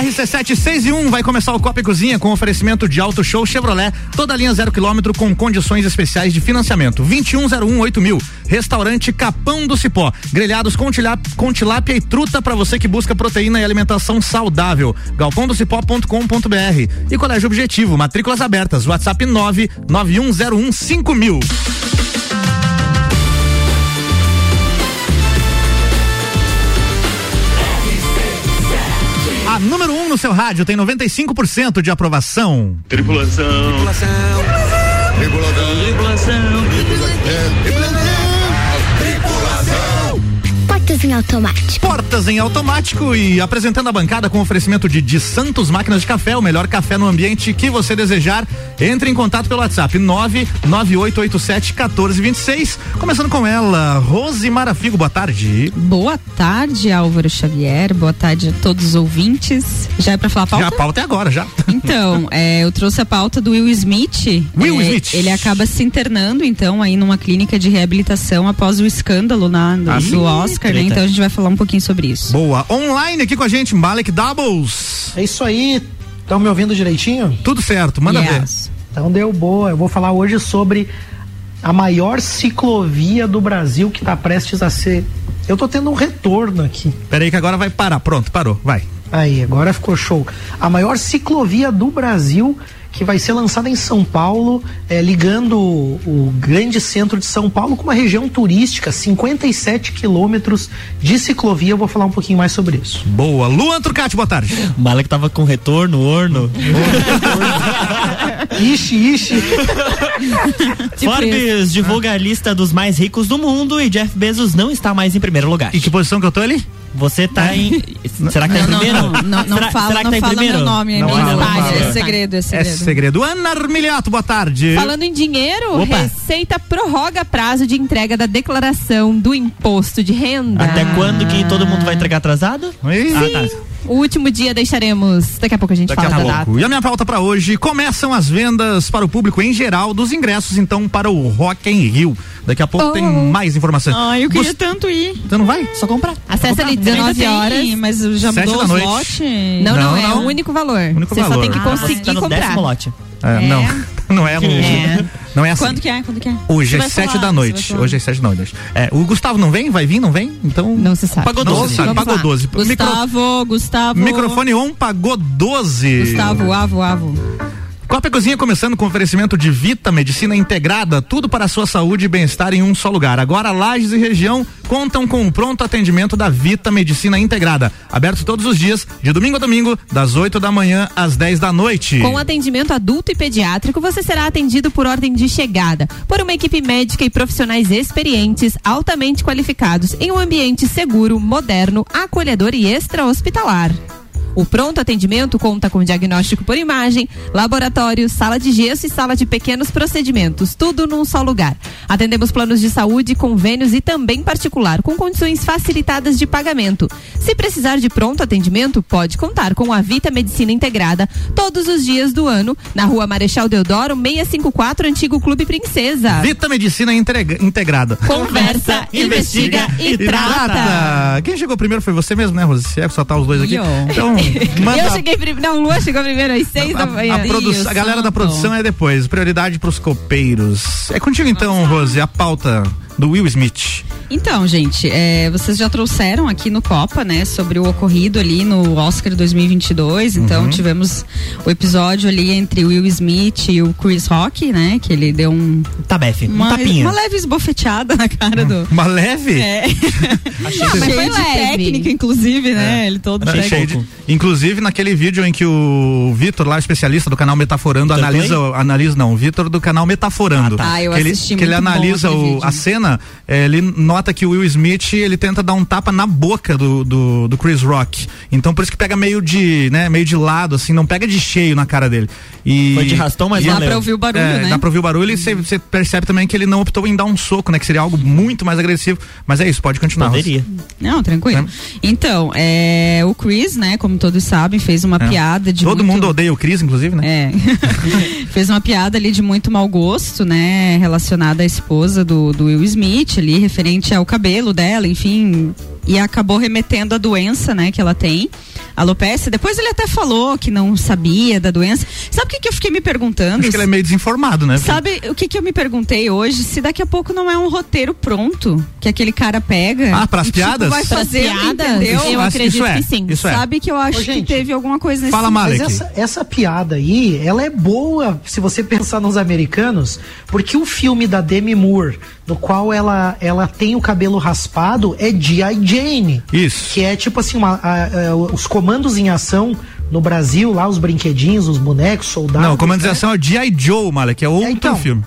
RC7 6 e 1 vai começar o Copa e Cozinha com oferecimento de Auto Show Chevrolet, toda linha zero quilômetro com condições especiais de financiamento. 2101 mil. Restaurante Capão do Cipó. Grelhados com, tilap, com tilápia e truta para você que busca proteína e alimentação saudável. galpondocipó.com.br. E Colégio Objetivo, matrículas abertas. WhatsApp 99101 5000. No seu rádio tem 95% de aprovação. Tripulação. Tripulação. Tripulação. Tripulação. Portas em automático. Portas em automático e apresentando a bancada com oferecimento de, de Santos Máquinas de Café, o melhor café no ambiente que você desejar. Entre em contato pelo WhatsApp 99887 1426. Começando com ela, Rose Marafigo, boa tarde. Boa tarde, Álvaro Xavier. Boa tarde a todos os ouvintes. Já é pra falar a pauta? Já a pauta é agora, já. Então, é, eu trouxe a pauta do Will Smith. Will É, Smith. Ele acaba se internando, então, aí numa clínica de reabilitação após o escândalo na, do, Ah, do sim? Oscar, né? Então a gente vai falar um pouquinho sobre isso. Boa. Online aqui com a gente, Malek Doubles. É isso aí. Estão me ouvindo direitinho? Tudo certo, manda Yes. ver. Então deu boa. Eu vou falar hoje sobre a maior ciclovia do Brasil que está prestes a ser. Eu tô tendo um retorno aqui. Peraí que agora vai parar. Pronto, parou. Vai. Aí, agora ficou show. A maior ciclovia do Brasil que vai ser lançada em São Paulo, eh, ligando o, o grande centro de São Paulo com uma região turística, 57 quilômetros de ciclovia. Eu vou falar um pouquinho mais sobre isso. Boa. Luan Trucati, boa tarde. O Malek tava com retorno, orno. Ixi, ixi. Forbes divulga a lista dos mais ricos do mundo e Jeff Bezos não está mais em primeiro lugar. E que posição que eu tô ali? Você tá em. Será que tá em Não, primeiro? não, não, não será, fala, será que não tá em fala primeiro? meu nome, é Não minha fala, não página, fala. é segredo, é É segredo. segredo. Ana Armiliato, boa tarde. Falando em dinheiro, Opa. Receita prorroga prazo de entrega da declaração do imposto de renda. Até quando que todo mundo vai entregar atrasado? Ih, Ah, tá. O último dia deixaremos. Daqui a pouco a gente Daqui fala a da pouco. data. E a minha pauta pra hoje, começam as vendas para o público em geral dos ingressos, então, para o Rock in Rio. Daqui a pouco Oh. tem mais informações. Ai, eu queria Gust- tanto ir. Você não vai? Só comprar. Acessa ali 19 Ainda horas. tem, mas já mudou da noite. lote. Não, não, Não, é não. o único valor. Único você só valor. tem que Ah, Você conseguir tá no comprar. décimo lote. É, Não, não é, um- É. Não é assim. Quando que é? Quando que é? Hoje Você é sete da noite. Hoje é sete da noite. É, o Gustavo não vem? Vai vir? Não vem? Então. Não se sabe. Pagou Não 12. se sabe. Pagou lá. 12. Micro- Gustavo, Gustavo. Microfone on pagou 12. Gustavo, avo, avo. Copa e Cozinha começando com oferecimento de Vita Medicina Integrada, tudo para a sua saúde e bem-estar em um só lugar. Agora Lages e região contam com o pronto atendimento da Vita Medicina Integrada, aberto todos os dias, de domingo a domingo, das 8 da manhã às 10 da noite. Com atendimento adulto e pediátrico, você será atendido por ordem de chegada, por uma equipe médica e profissionais experientes, altamente qualificados, em um ambiente seguro, moderno, acolhedor e extra-hospitalar. O pronto atendimento conta com diagnóstico por imagem, laboratório, sala de gesso e sala de pequenos procedimentos, tudo num só lugar. Atendemos planos de saúde, convênios e também particular, com condições facilitadas de pagamento. Se precisar de pronto atendimento, pode contar com a Vita Medicina Integrada todos os dias do ano, na rua Marechal Deodoro, 654, Antigo Clube Princesa. Vita Medicina Integra- Integrada. Conversa, investiga e trata. Quem chegou primeiro foi você mesmo, né, Rose? Se é que só tá os dois aqui. Então, manda. Eu cheguei primeiro. Não, Lua chegou primeiro às seis da A, manhã. a produ- Ih, o a galera da produção é depois. Prioridade pros copeiros. É contigo então, Rose, a pauta do Will Smith. Então, gente, é, vocês já trouxeram aqui no Copa, né, sobre o ocorrido ali no Oscar 2022. Então, Uhum. tivemos o episódio ali entre o Will Smith e o Chris Rock, né, que ele deu um, Tá, Bef. Um uma, tapinha. uma leve esbofeteada na cara do. Uma leve? É. mas Cheio foi de leve. técnica, inclusive, né? Ele todo É, cheio. cheio de- Inclusive naquele vídeo em que o Vitor, lá especialista do canal Metaforando, analisa, analisa não, o Vitor do canal Metaforando. Ah, tá. Ah, eu que ele, assisti, que ele analisa o- a cena, eh, ele nota que o Will Smith ele tenta dar um tapa na boca do, do, do Chris Rock. Então por isso que pega meio de, né, meio de lado, assim, não pega de cheio na cara dele. E, Foi de rastão, mas e Dá pra ouvir o barulho, é, né? Dá pra ouvir o barulho e você percebe também que ele não optou em dar um soco, né? Que seria algo muito mais agressivo. Mas é isso, pode continuar. Poderia. Não, tranquilo. Então, é, o Chris, né, como todos sabem, fez uma É. piada de Todo muito... mundo odeia o Chris, inclusive, né? É. Fez uma piada ali de muito mau gosto, né? Relacionada à esposa do, do Will Smith ali, referente ao cabelo dela, enfim. E acabou remetendo a doença, né, que ela tem. alopecia. Depois ele até falou que não sabia da doença. Sabe o que, que eu fiquei me perguntando? Acho que ele é meio desinformado, né? Sabe o que, que eu me perguntei hoje? Se daqui a pouco não é um roteiro pronto que aquele cara pega. Ah, pras e, tipo, piadas? vai Pras fazer, piadas? entendeu? Eu acredito isso é, que sim. Isso é. Sabe que eu acho Ô, que gente, teve alguma coisa nesse Fala, sentido. Mas Malek. essa, essa piada aí, ela é boa se você pensar nos americanos, porque o filme da Demi Moore, no qual ela, ela tem o cabelo raspado, é G.I. Jane. Isso. Que é tipo assim, uma, a- a- os comandos em ação no Brasil, lá os brinquedinhos, os bonecos, soldados. Não, né? comandização é o G.I. Joe, Malek, é outro É, então, filme.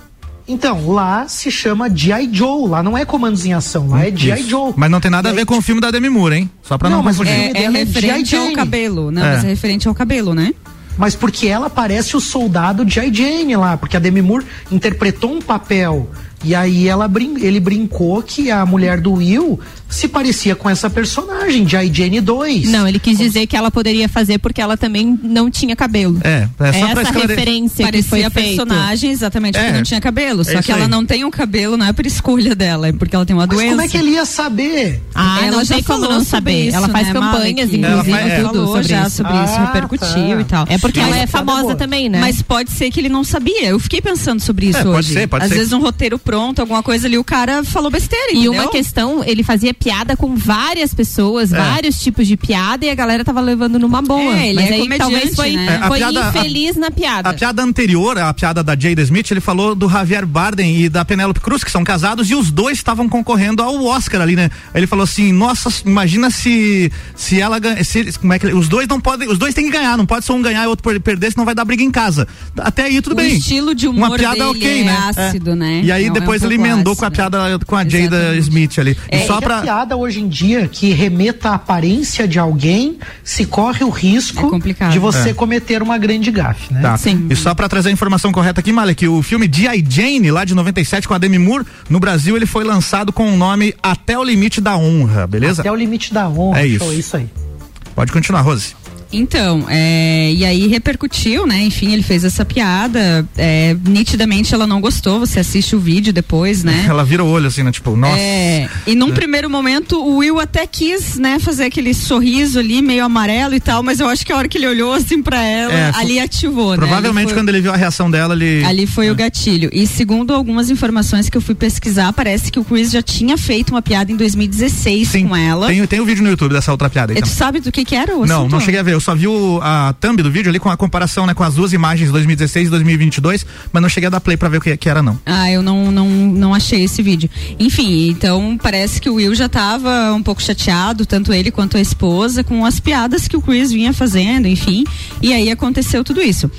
Então, lá se chama G.I. Joe, lá não é comandos em ação, lá é G.I. Joe. Mas não tem nada a E ver aí, com o filme da Demi Moore, hein? Só pra não, Não, mas o confundir. filme É, é é referente G.I. ao Jane. cabelo, não, É. mas é referente ao cabelo, né? Mas porque ela parece o soldado G.I. Jane lá, porque a Demi Moore interpretou um papel e aí ela brin ele brincou que a mulher do Will se parecia com essa personagem, G.I. Jane 2. Não, ele quis dizer que ela poderia fazer porque ela também não tinha cabelo. É, é só pra essa referência que Parecia foi a personagem exatamente É, porque não tinha cabelo. Só é que isso ela aí. não tem o cabelo, não é por escolha dela, é porque ela tem uma Mas doença. como é que ele ia saber? Ah, Ela não já tem como falou não saber. isso, ela faz né, campanhas, Malek? inclusive, Ela faz- é. tudo falou sobre já isso. sobre isso, Ah, repercutiu tá. e tal. É porque Mas ela é é famosa também, né? Mas pode ser que ele não sabia. Eu fiquei pensando sobre isso É, pode hoje. ser, pode Às ser. vezes um roteiro pronto, alguma coisa ali, o cara falou besteira, E entendeu? uma questão, ele fazia piada com várias pessoas, É. vários tipos de piada e a galera tava levando numa boa. É, ele Mas é aí talvez foi, né? É, a foi piada- infeliz na piada. A piada anterior, a piada da Jada Smith, ele falou do Javier Bardem e da Penélope Cruz, que são casados, e os dois estavam concorrendo ao Oscar ali, né? Ele falou assim: nossa, imagina se se ela ganha. Se, como é que os dois não podem. Os dois têm que ganhar, não pode só um ganhar e outro per- perder, senão vai dar briga em casa. Até aí tudo O bem. estilo de humor Uma piada dele ok, é né? ácido, né? E aí É é depois ele emendou com a ácido. piada com a Jada Exatamente. Smith ali. É, e só pra. piada hoje em dia que remeta à aparência de alguém, se corre o risco É de você É. cometer uma grande gafe, né? Tá. Sim. E só pra trazer a informação correta aqui, Malek, o filme G.I. Jane, lá de 97, com a Demi Moore, no Brasil ele foi lançado com o nome Até o Limite da Honra, beleza? Até o limite da honra. É isso. show, isso aí. Pode continuar, Rose. Então, é, e aí repercutiu, né? Enfim, ele fez essa piada. é, nitidamente ela não gostou. Você assiste o vídeo depois, né? Ela vira o olho assim, né? Tipo, nossa. É, e num primeiro momento o Will até quis, né, fazer aquele sorriso ali, meio amarelo e tal, mas eu acho que a hora que ele olhou assim pra ela, É, ali ativou, né? Provavelmente Ali foi- quando ele viu a reação dela, ele. Ali foi o gatilho. E segundo algumas informações que eu fui pesquisar, parece que o Chris já tinha feito uma piada em 2016 Sim, com ela. Tem, tem o vídeo no YouTube dessa outra piada aí. Tu também. sabe do que que era o Não, assunto? não cheguei a ver. Eu só vi o, a thumb do vídeo ali com a comparação, né, com as duas imagens 2016 e 2022, mas não cheguei a dar play pra ver o que, que era, não. Ah, eu não, não, não achei esse vídeo. Enfim, então parece que o Will já tava um pouco chateado, tanto ele quanto a esposa, com as piadas que o Chris vinha fazendo, enfim. E aí aconteceu tudo isso.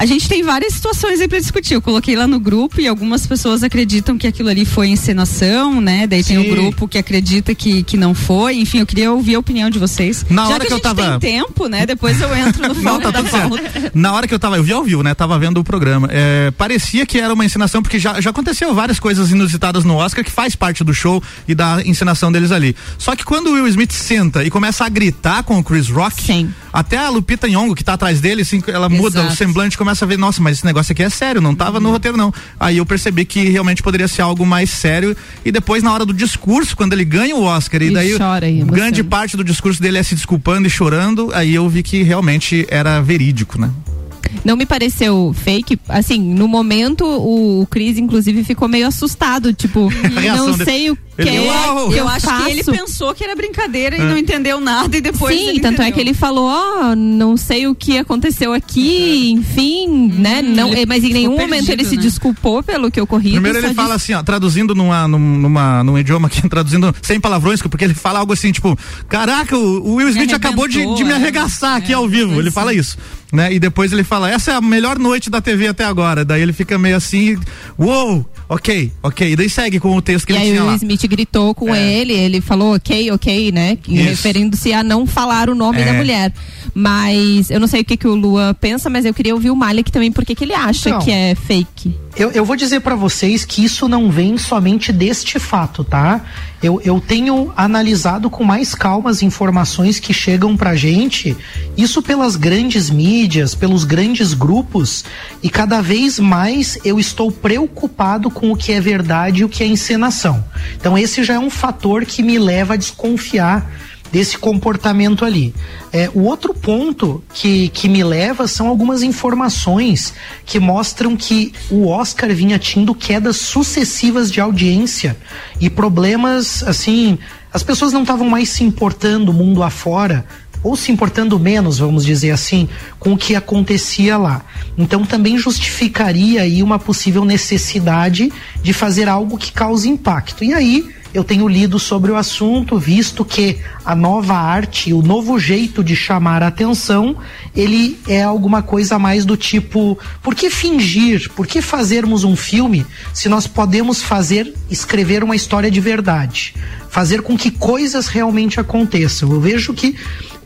A gente tem várias situações aí pra discutir. Eu coloquei lá no grupo e algumas pessoas acreditam que aquilo ali foi encenação, né? Daí tem Sim. um grupo que acredita que, que não foi. Enfim, eu queria ouvir a opinião de vocês. Na Já hora que, que eu tava- tem tempo, né? Depois eu entro no Não, foco tá tudo certo. Na hora que eu tava, eu vi ao vivo, né? Tava vendo o programa. É, parecia que era uma encenação, porque já, já aconteceu várias coisas inusitadas no Oscar que faz parte do show e da encenação deles ali. Só que quando o Will Smith senta e começa a gritar com o Chris Rock, Sim. até a Lupita Nyong'o, que tá atrás dele, assim, ela muda Exato. o semblante e começa a ver, nossa, mas esse negócio aqui é sério, não tava no roteiro não. Aí eu percebi que realmente poderia ser algo mais sério e depois na hora do discurso, quando ele ganha o Oscar e Ele daí e emociona. grande parte do discurso dele é se desculpando e chorando, aí eu vi que realmente era verídico, né? Não me pareceu fake. Assim, no momento, o, o Chris, inclusive, ficou meio assustado. Tipo, não sei o Ele, é que Eu eu acho faço. que ele pensou que era brincadeira e não entendeu nada e depois Sim, ele tanto é entendeu. que ele falou, ó, não sei o que aconteceu aqui, enfim, né? Não, ele mas em nenhum momento perdido, ele se né? desculpou pelo que ocorrido. Primeiro ele fala disse- assim, ó, traduzindo numa, num- numa, num idioma aqui, traduzindo sem palavrões, porque ele fala algo assim, tipo, caraca, o, o Will Smith acabou de, de me é. arregaçar aqui É, ao vivo. Ele assim. fala isso. Né? E depois ele fala, essa é a melhor noite da TV até agora. Daí ele fica meio assim, uou, ok, ok. E daí segue com o texto que E ele aí tinha o lá. Smith gritou com É. ele, ele falou ok, ok, né? Referindo-se a não falar o nome É. da mulher. Mas eu não sei o que, que o Luan pensa, mas eu queria ouvir o Malik também, porque que ele acha Então. que é fake. Eu, eu vou dizer pra vocês que isso não vem somente deste fato, tá? Eu, eu tenho analisado com mais calma as informações que chegam pra gente, isso pelas grandes mídias, pelos grandes grupos, e cada vez mais eu estou preocupado com o que é verdade e o que é encenação. Então esse já é um fator que me leva a desconfiar desse comportamento ali. É, o outro ponto que, que me leva são algumas informações que mostram que o Oscar vinha tendo quedas sucessivas de audiência e problemas assim. As pessoas não estavam mais se importando mundo afora ou se importando menos, vamos dizer assim, com o que acontecia lá. Então também justificaria aí uma possível necessidade de fazer algo que cause impacto. E aí eu tenho lido sobre o assunto, visto que a nova arte, o novo jeito de chamar a atenção, ele é alguma coisa mais do tipo, por que fingir, por que fazermos um filme se nós podemos fazer, escrever uma história de verdade? Fazer com que coisas realmente aconteçam. Eu vejo que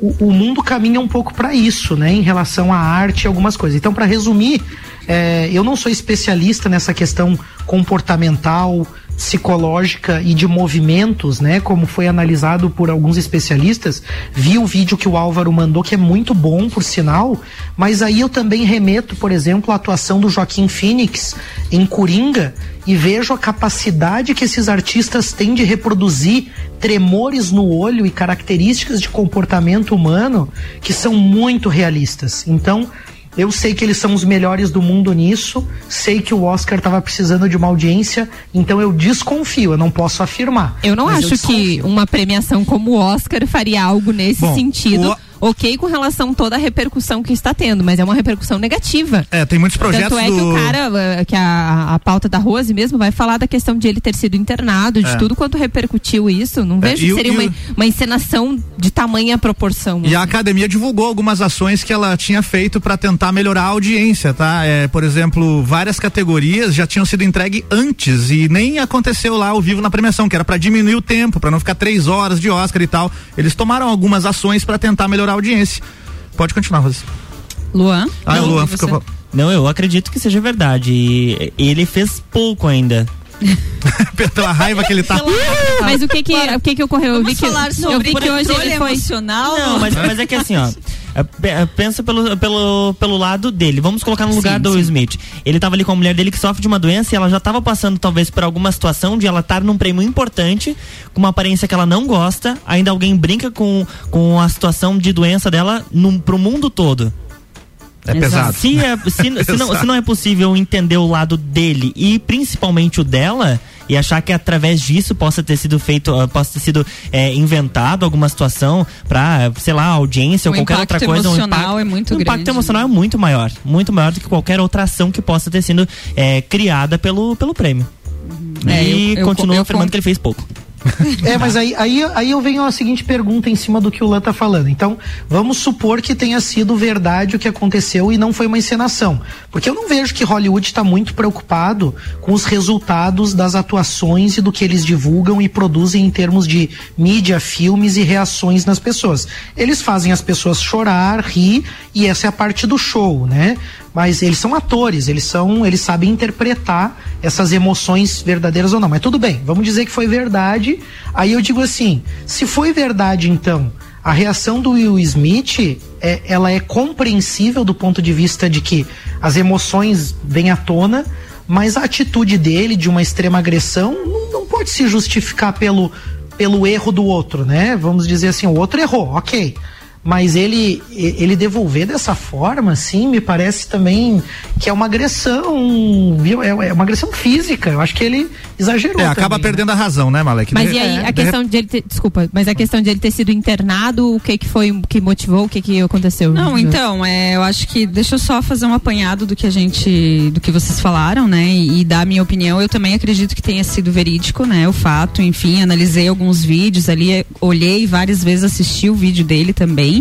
o, o mundo caminha um pouco para isso, né, em relação à arte e algumas coisas. Então, para resumir, é, eu não sou especialista nessa questão comportamental, psicológica e de movimentos, né, como foi analisado por alguns especialistas. Vi o vídeo que o Álvaro mandou, que é muito bom, por sinal, mas aí eu também remeto, por exemplo, à atuação do Joaquim Phoenix em Coringa e vejo a capacidade que esses artistas têm de reproduzir tremores no olho e características de comportamento humano que são muito realistas. Então, eu sei que eles são os melhores do mundo nisso, sei que o Oscar estava precisando de uma audiência, então eu desconfio, eu não posso afirmar. Eu não acho eu que uma premiação como o Oscar faria algo nesse Bom, sentido. O ok com relação a toda a repercussão que está tendo, mas é uma repercussão negativa. É, tem muitos projetos. Tanto é do... que o cara, eh, que a, a pauta da Rose mesmo vai falar da questão de ele ter sido internado, de é. tudo quanto repercutiu isso. Não é, vejo é, que seria uma, uma encenação de tamanha proporção. E assim. a academia divulgou algumas ações que ela tinha feito para tentar melhorar a audiência, tá? É, por exemplo, várias categorias já tinham sido entregue antes e nem aconteceu lá ao vivo na premiação, que era para diminuir o tempo, para não ficar três horas de Oscar e tal. Eles tomaram algumas ações para tentar melhorar audiência. Pode continuar, Rose. Luan? Ah, não, Luan fica... Não, eu acredito que seja verdade. Ele fez pouco ainda. Pela raiva que ele tá. Mas o que que, o que, que ocorreu? Vamos eu vi que, falar sobre eu vi que hoje ele foi emocional. Não, mas, mas é que assim, ó. É, é, pensa pelo, pelo, pelo lado dele. Vamos colocar no lugar sim, do sim. Smith. Ele tava ali com a mulher dele que sofre de uma doença e ela já tava passando, talvez, por alguma situação de ela estar num prêmio importante, com uma aparência que ela não gosta. Ainda alguém brinca com, com a situação de doença dela num, pro mundo todo. É pesado. Se, é, se, se, não, se não é possível entender o lado dele e principalmente o dela, e achar que através disso possa ter sido feito, uh, possa ter sido é, inventado alguma situação para, sei lá, audiência o ou qualquer outra coisa. O impacto é muito o grande. O impacto emocional é muito maior, muito maior do que qualquer outra ação que possa ter sido é, criada pelo, pelo prêmio. Uhum. e é, continua afirmando que ele fez pouco. É, mas aí, aí, aí eu venho a seguinte pergunta em cima do que o Lan tá falando. Então, vamos supor que tenha sido verdade o que aconteceu e não foi uma encenação. Porque eu não vejo que Hollywood está muito preocupado com os resultados das atuações e do que eles divulgam e produzem em termos de mídia, filmes e reações nas pessoas. Eles fazem as pessoas chorar, rir e essa é a parte do show, né? Mas eles são atores, eles são, eles sabem interpretar essas emoções verdadeiras ou não. Mas tudo bem, vamos dizer que foi verdade. Aí eu digo assim, se foi verdade então, a reação do Will Smith, é, ela é compreensível do ponto de vista de que as emoções vêm à tona, mas a atitude dele de uma extrema agressão não, não pode se justificar pelo pelo erro do outro, né? Vamos dizer assim, o outro errou, ok mas ele ele devolver dessa forma, assim, me parece também que é uma agressão, viu? É, é uma agressão física. Eu acho que ele exagerou. É, acaba também, perdendo né? a razão, né, Malek? Mas de, e aí, é, a questão de, de ele ter, desculpa, mas a questão de ele ter sido internado, o que que foi que motivou, o que que aconteceu? Não, então, é, eu acho que deixa eu só fazer um apanhado do que a gente, do que vocês falaram, né, e, e dar a minha opinião. Eu também acredito que tenha sido verídico, né, o fato, enfim, analisei alguns vídeos ali, olhei várias vezes, assisti o vídeo dele também.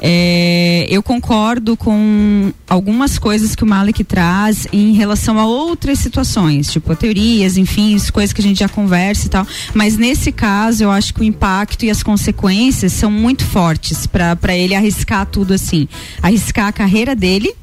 É, eu concordo com algumas coisas que o Malik traz em relação a outras situações, tipo teorias, enfim, coisas que a gente já conversa e tal. Mas nesse caso, eu acho que o impacto e as consequências são muito fortes para ele arriscar tudo assim. Arriscar a carreira dele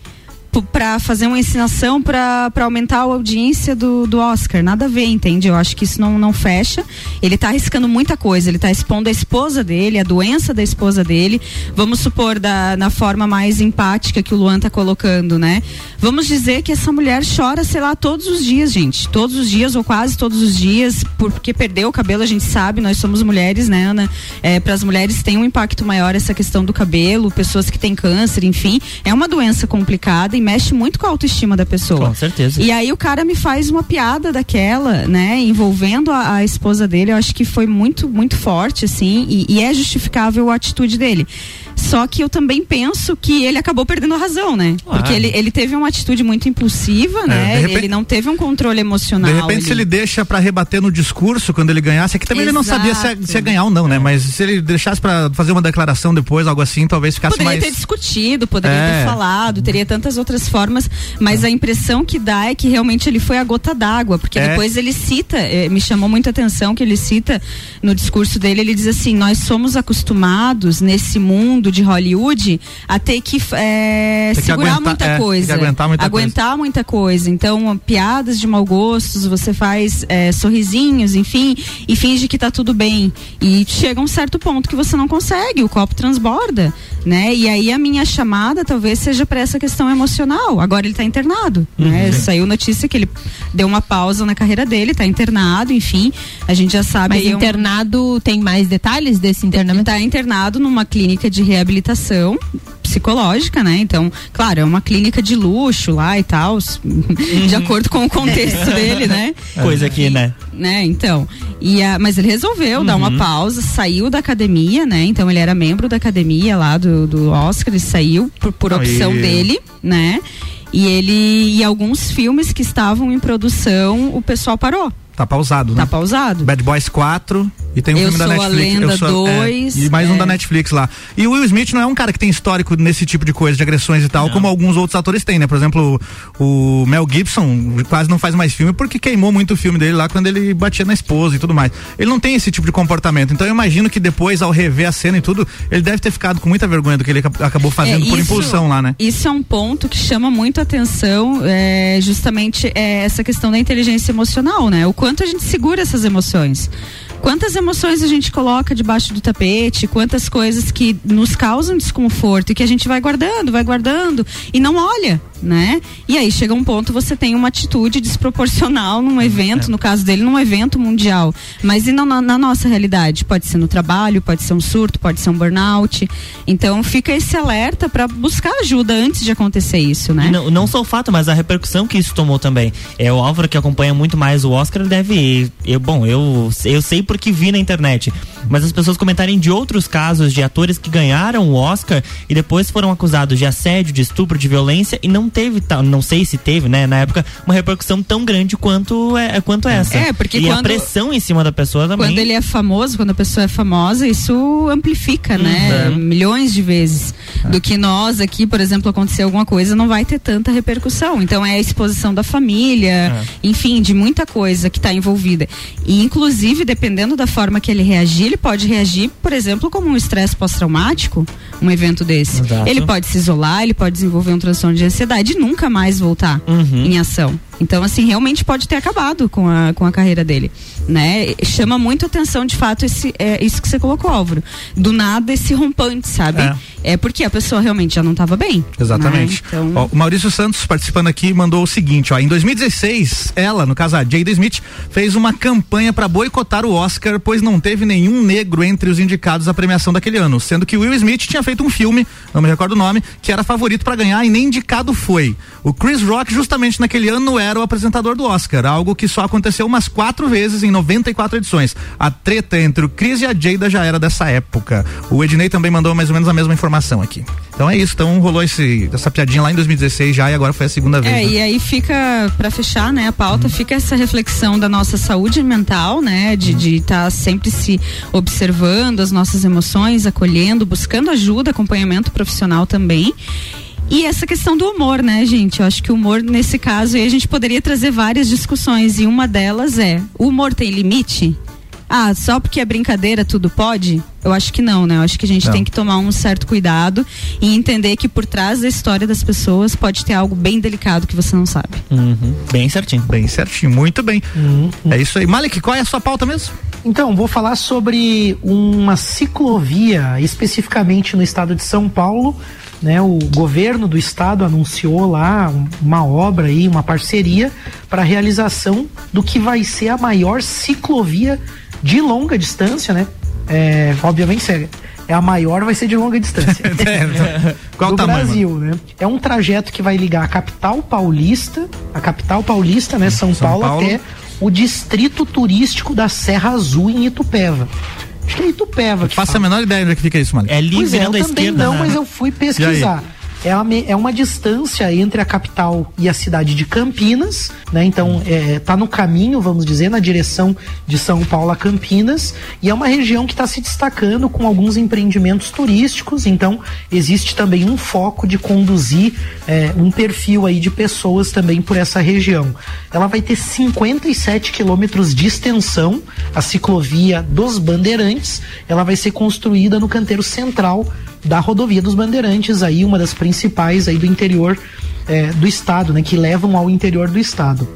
para fazer uma ensinação para aumentar a audiência do, do Oscar. Nada a ver, entende? Eu acho que isso não, não fecha. Ele tá arriscando muita coisa. Ele tá expondo a esposa dele, a doença da esposa dele. Vamos supor, da, na forma mais empática que o Luan tá colocando, né? Vamos dizer que essa mulher chora, sei lá, todos os dias, gente. Todos os dias, ou quase todos os dias, porque perdeu o cabelo, a gente sabe, nós somos mulheres, né, Ana? É, para as mulheres tem um impacto maior essa questão do cabelo, pessoas que têm câncer, enfim. É uma doença complicada e mexe muito com a autoestima da pessoa. Com certeza. E aí o cara me faz uma piada daquela, né, envolvendo a, a esposa dele, eu acho que foi muito, muito forte, assim, e, e é justificável a atitude dele. Só que eu também penso que ele acabou perdendo a razão, né? Claro. Porque ele, ele teve uma atitude muito impulsiva, É, né? repente- ele não teve um controle emocional. De repente, ali. se ele deixa pra rebater no discurso quando ele ganhasse, é que também ele não sabia se ia, Exato. se ia ganhar ou não, né? Mas se ele deixasse pra fazer uma declaração depois, algo assim, talvez ficasse Poderia mais. ter discutido, poderia É. ter falado, teria tantas outras formas, mas a impressão que dá é que realmente ele foi a gota d'água, porque É. depois ele cita, eh, me chamou muita atenção que ele cita no discurso dele, ele diz assim: nós somos acostumados nesse mundo de Hollywood a ter que eh, Ter que segurar aguentar- muita é, coisa, aguentar muita coisa. aguentar muita coisa. Então, piadas de mau gostos, você faz eh, sorrisinhos, enfim, e finge que tá tudo bem. E chega um certo ponto que você não consegue, o copo transborda, né? E aí a minha chamada talvez seja para essa questão emocional. Agora ele tá internado, né? Saiu notícia que ele deu uma pausa na carreira dele, tá internado, enfim. A gente já sabe Mas é um- internado tem mais detalhes desse internamento? Está internado numa clínica de reabilitação psicológica, né? Então, claro, é uma clínica de luxo lá e tal, s- de acordo com o contexto dele, né? Coisa aqui, né? né? Então, e a, mas ele resolveu dar Uhum. uma pausa, saiu da academia, né? Então ele era membro da academia lá do, do Oscar, ele saiu por, por opção e- dele, né? E ele e alguns filmes que estavam em produção, o pessoal parou, Tá pausado, né? tá pausado. Bad Boys 4 e tem um Eu filme da Sou a Netflix. Lenda Eu sou- é, 2, e mais um é. da Netflix lá. E o Will Smith não é um cara que tem histórico nesse tipo de coisa, de agressões e tal, como alguns outros atores têm, né? Por exemplo, o, Mel Gibson quase não faz mais filme porque queimou muito o filme dele lá quando ele batia na esposa e tudo mais. Ele não tem esse tipo de comportamento. Então eu imagino que depois, ao rever a cena e tudo, ele deve ter ficado com muita vergonha do que ele ac- acabou fazendo É, por isso- impulsão lá, né? Isso é um ponto que chama muito atenção, é, justamente é, essa questão da inteligência emocional, né? O quanto a gente segura essas emoções. Quantas emoções a gente coloca debaixo do tapete, quantas coisas que nos causam desconforto e que a gente vai guardando, vai guardando e não olha, né? E aí chega um ponto você tem uma atitude desproporcional num evento, no caso dele, num evento mundial. Mas e na, na- nossa realidade? Pode ser no trabalho, pode ser um surto, pode ser um burnout. Então fica esse alerta para buscar ajuda antes de acontecer isso, né? Não, não só o fato, mas a repercussão que isso tomou também. É o Álvaro que acompanha muito mais o Oscar deve. Eu, bom, eu, eu sei porque vi na internet. Mas as pessoas comentarem de outros casos de atores que ganharam o Oscar e depois foram acusados de assédio, de estupro, de violência e não teve, tal- não sei se teve, né, na época, uma repercussão tão grande quanto, é, quanto essa. É, porque e a quando- pressão em cima da pessoa também. Quando ele é famoso, quando a pessoa é famosa, isso amplifica, né? Uhum. Milhões de vezes. Do que nós aqui, por exemplo, acontecer alguma coisa, não vai ter tanta repercussão. Então é a exposição da família, enfim, de muita coisa que está envolvida. E inclusive, dependendo da forma que ele reagir, ele pode reagir, por exemplo, como um estresse pós-traumático, um evento desse. Exato. Ele pode se isolar, ele pode desenvolver um transtorno de ansiedade e nunca mais voltar Uhum. em ação. Então, assim, realmente pode ter acabado com a, com a carreira dele, né? Chama muito atenção, de fato, esse, é, isso que você colocou, Álvaro. Do nada, esse rompante, sabe? É. É, porque a pessoa realmente já não estava bem. Exatamente. né? Então, Ó, o Maurício Santos participando aqui mandou o seguinte, ó, em 2016, ela, no caso a Jada Smith, fez uma campanha para boicotar o Oscar, pois não teve nenhum negro entre os indicados à premiação daquele ano, sendo que Will Smith tinha feito um filme, não me recordo o nome, que era favorito para ganhar e nem indicado foi. O Chris Rock justamente naquele ano era o apresentador do Oscar, algo que só aconteceu umas quatro vezes em 94 edições. A treta entre o Chris e a Jada já era dessa época. O Ednei também mandou mais ou menos a mesma informação aqui. Então é isso, então rolou esse, essa piadinha lá em 2016 já e agora foi a segunda vez. É, né? e aí fica, para fechar, né, a pauta, fica essa reflexão da nossa saúde mental, né, de estar sempre se observando as nossas emoções, acolhendo, buscando ajuda, acompanhamento profissional também. E essa questão do humor, né, gente? Eu acho que o humor, nesse caso, aí a gente poderia trazer várias discussões. E uma delas é: o humor tem limite? ah, só porque é brincadeira tudo pode? Eu acho que não, né? Eu acho que a gente não. tem que tomar um certo cuidado e entender que por trás da história das pessoas pode ter algo bem delicado que você não sabe. Uhum. Bem certinho. Bem certinho, muito bem. Uhum. É isso aí. Malik, qual é a sua pauta mesmo? Então, vou falar sobre uma ciclovia, especificamente no estado de São Paulo. Né, o governo do estado anunciou lá uma obra aí, uma parceria para a realização do que vai ser a maior ciclovia de longa distância, né? É, obviamente é, é a maior, vai ser de longa distância. É, Qual do tamanho, Brasil, mano? né? É um trajeto que vai ligar a capital paulista, a capital paulista, né, São, São Paulo, Paulo, até o distrito turístico da Serra Azul em Itupeva. Acho que é Itupeva. Faça a menor ideia onde é que fica isso, mano. É ali pois é, eu também esquerda, não, né? mas eu fui pesquisar é uma, é uma distância entre a capital e a cidade de Campinas, né? Então, é, tá no caminho, vamos dizer, na direção de São Paulo a Campinas, e é uma região que está se destacando com alguns empreendimentos turísticos, então existe também um foco de conduzir é, um perfil aí de pessoas também por essa região. Ela vai ter 57 quilômetros de extensão, a ciclovia dos Bandeirantes, ela vai ser construída no canteiro central da rodovia dos Bandeirantes, aí uma das principais aí do interior é, do estado, né, que levam ao interior do estado.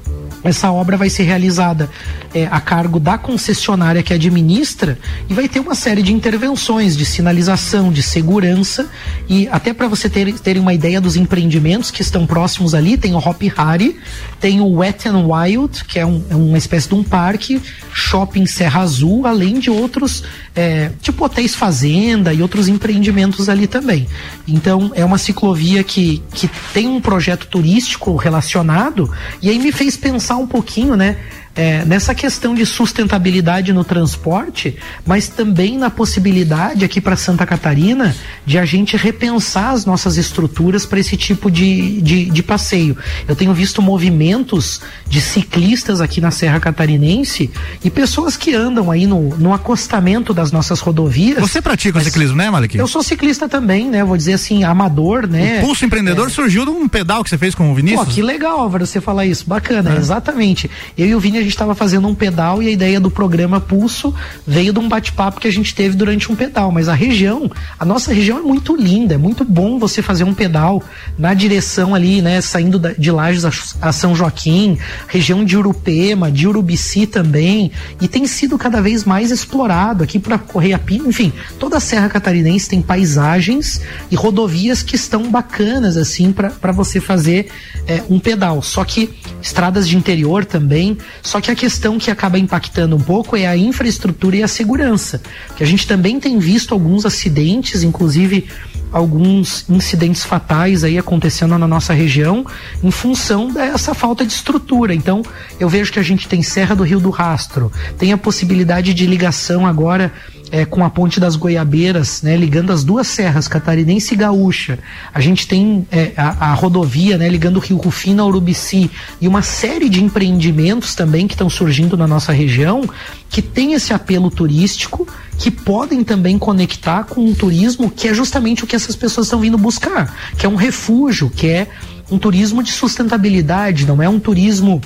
Essa obra vai ser realizada é, a cargo da concessionária que administra e vai ter uma série de intervenções de sinalização, de segurança e até para você ter, terem uma ideia dos empreendimentos que estão próximos ali, tem o Hop Harry, tem o Wet and Wild, que é, um, é uma espécie de um parque, shopping Serra Azul, além de outros, é, tipo hotéis fazenda e outros empreendimentos ali também. Então é uma ciclovia que, que tem um projeto turístico relacionado e aí me fez pensar um pouquinho, né? É, nessa questão de sustentabilidade no transporte, mas também na possibilidade aqui para Santa Catarina de a gente repensar as nossas estruturas para esse tipo de, de, de, passeio. Eu tenho visto movimentos de ciclistas aqui na Serra Catarinense e pessoas que andam aí no, no acostamento das nossas rodovias. Você pratica o ciclismo, né, Malik? Eu sou ciclista também, né? Vou dizer assim, amador, né? O Pulso Empreendedor é. surgiu de um pedal que você fez com o Vinícius? Pô, que legal, Álvaro, você falar isso. Bacana, é. exatamente. Eu e o Vini a gente estava fazendo um pedal e a ideia do programa Pulso veio de um bate-papo que a gente teve durante um pedal. Mas a região, a nossa região é muito linda, é muito bom você fazer um pedal na direção ali, né, saindo de Lages a, São Joaquim, região de Urupema, de Urubici também, e tem sido cada vez mais explorado aqui para correr a Pino, enfim, toda a Serra Catarinense tem paisagens e rodovias que estão bacanas assim para você fazer é, um pedal. Só que estradas de interior também, só que a questão que acaba impactando um pouco é a infraestrutura e a segurança. Que a gente também tem visto alguns acidentes, inclusive alguns incidentes fatais aí acontecendo na nossa região em função dessa falta de estrutura. Então, eu vejo que a gente tem Serra do Rio do Rastro, tem a possibilidade de ligação agora é, com a Ponte das Goiabeiras, né, ligando as duas serras, Catarinense e Gaúcha. A gente tem é, a, a, rodovia né, ligando o Rio Rufino ao Urubici e uma série de empreendimentos também que estão surgindo na nossa região que tem esse apelo turístico, que podem também conectar com um turismo que é justamente o que essas pessoas estão vindo buscar, que é um refúgio, que é um turismo de sustentabilidade, não é um turismo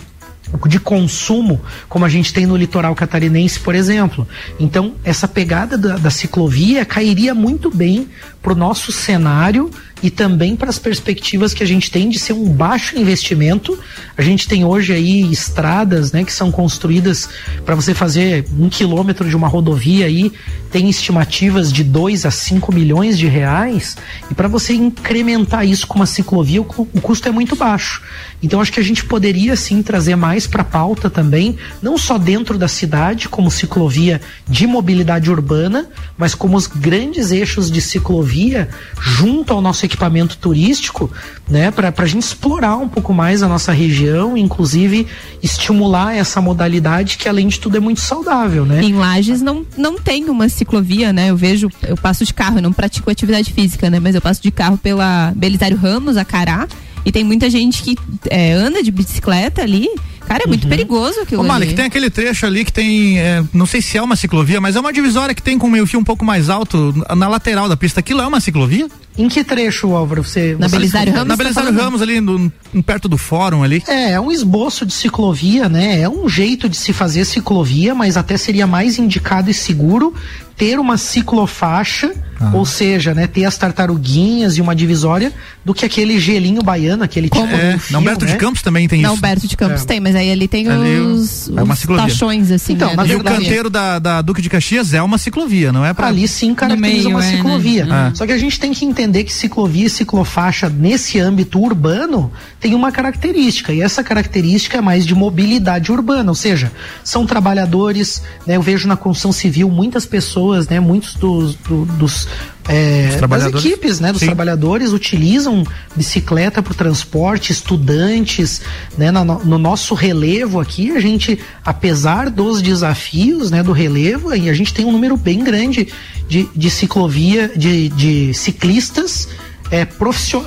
de consumo, como a gente tem no litoral catarinense, por exemplo. Então, essa pegada da, da ciclovia cairia muito bem para o nosso cenário e também para as perspectivas que a gente tem de ser um baixo investimento. A gente tem hoje aí estradas, né, que são construídas para você fazer um quilômetro de uma rodovia aí, tem estimativas de 2 a 5 milhões de reais, e para você incrementar isso com uma ciclovia, o, o custo é muito baixo. Então acho que a gente poderia sim trazer mais para pauta também, não só dentro da cidade, como ciclovia de mobilidade urbana, mas como os grandes eixos de ciclovia junto ao nosso equipamento turístico, né, para a gente explorar um pouco mais a nossa região, inclusive estimular essa modalidade que além de tudo é muito saudável, né? Em Lages não, não tem uma ciclovia, né? Eu vejo, eu passo de carro, eu não pratico atividade física, né? Mas eu passo de carro pela Belisário Ramos, a Cará, e tem muita gente que é, anda de bicicleta ali. Cara, é muito uhum. perigoso aquilo Ô, Malik, tem aquele trecho ali que tem, é, não sei se é uma ciclovia, mas é uma divisória que tem com meio fio um pouco mais alto na lateral da pista. Aquilo é uma ciclovia? Em que trecho, Álvaro? Você, Na você- Belisário Ramos? Na tá Belisário falando? Ramos, ali, no- perto do fórum ali. É, é um esboço de ciclovia, né? É um jeito de se fazer ciclovia, mas até seria mais indicado e seguro ter uma ciclofaixa, Ah. ou seja, né, ter as tartaruguinhas e uma divisória, do que aquele gelinho baiano, aquele tipo É, de na fio, Humberto de né? Campos também tem Na isso. Humberto de Campos É. tem, mas aí ali tem Ali os, é uma os ciclovia. tachões, assim. Então, né, E o canteiro da, da Duque de Caxias é uma ciclovia, não é pra. Ali sim caracteriza meio, uma é, né? ciclovia. Ah. Só que a gente tem que entender que ciclovia e ciclofaixa nesse âmbito urbano tem uma característica, e essa característica é mais de mobilidade urbana, ou seja, são trabalhadores, né, eu vejo na construção civil muitas pessoas, né, muitos dos, do- dos é, das equipes, né, dos Sim. trabalhadores utilizam bicicleta para o transporte, estudantes, né, no, no nosso relevo aqui, a gente, apesar dos desafios, né, do relevo, a gente tem um número bem grande de, de ciclovia, de, de ciclistas é,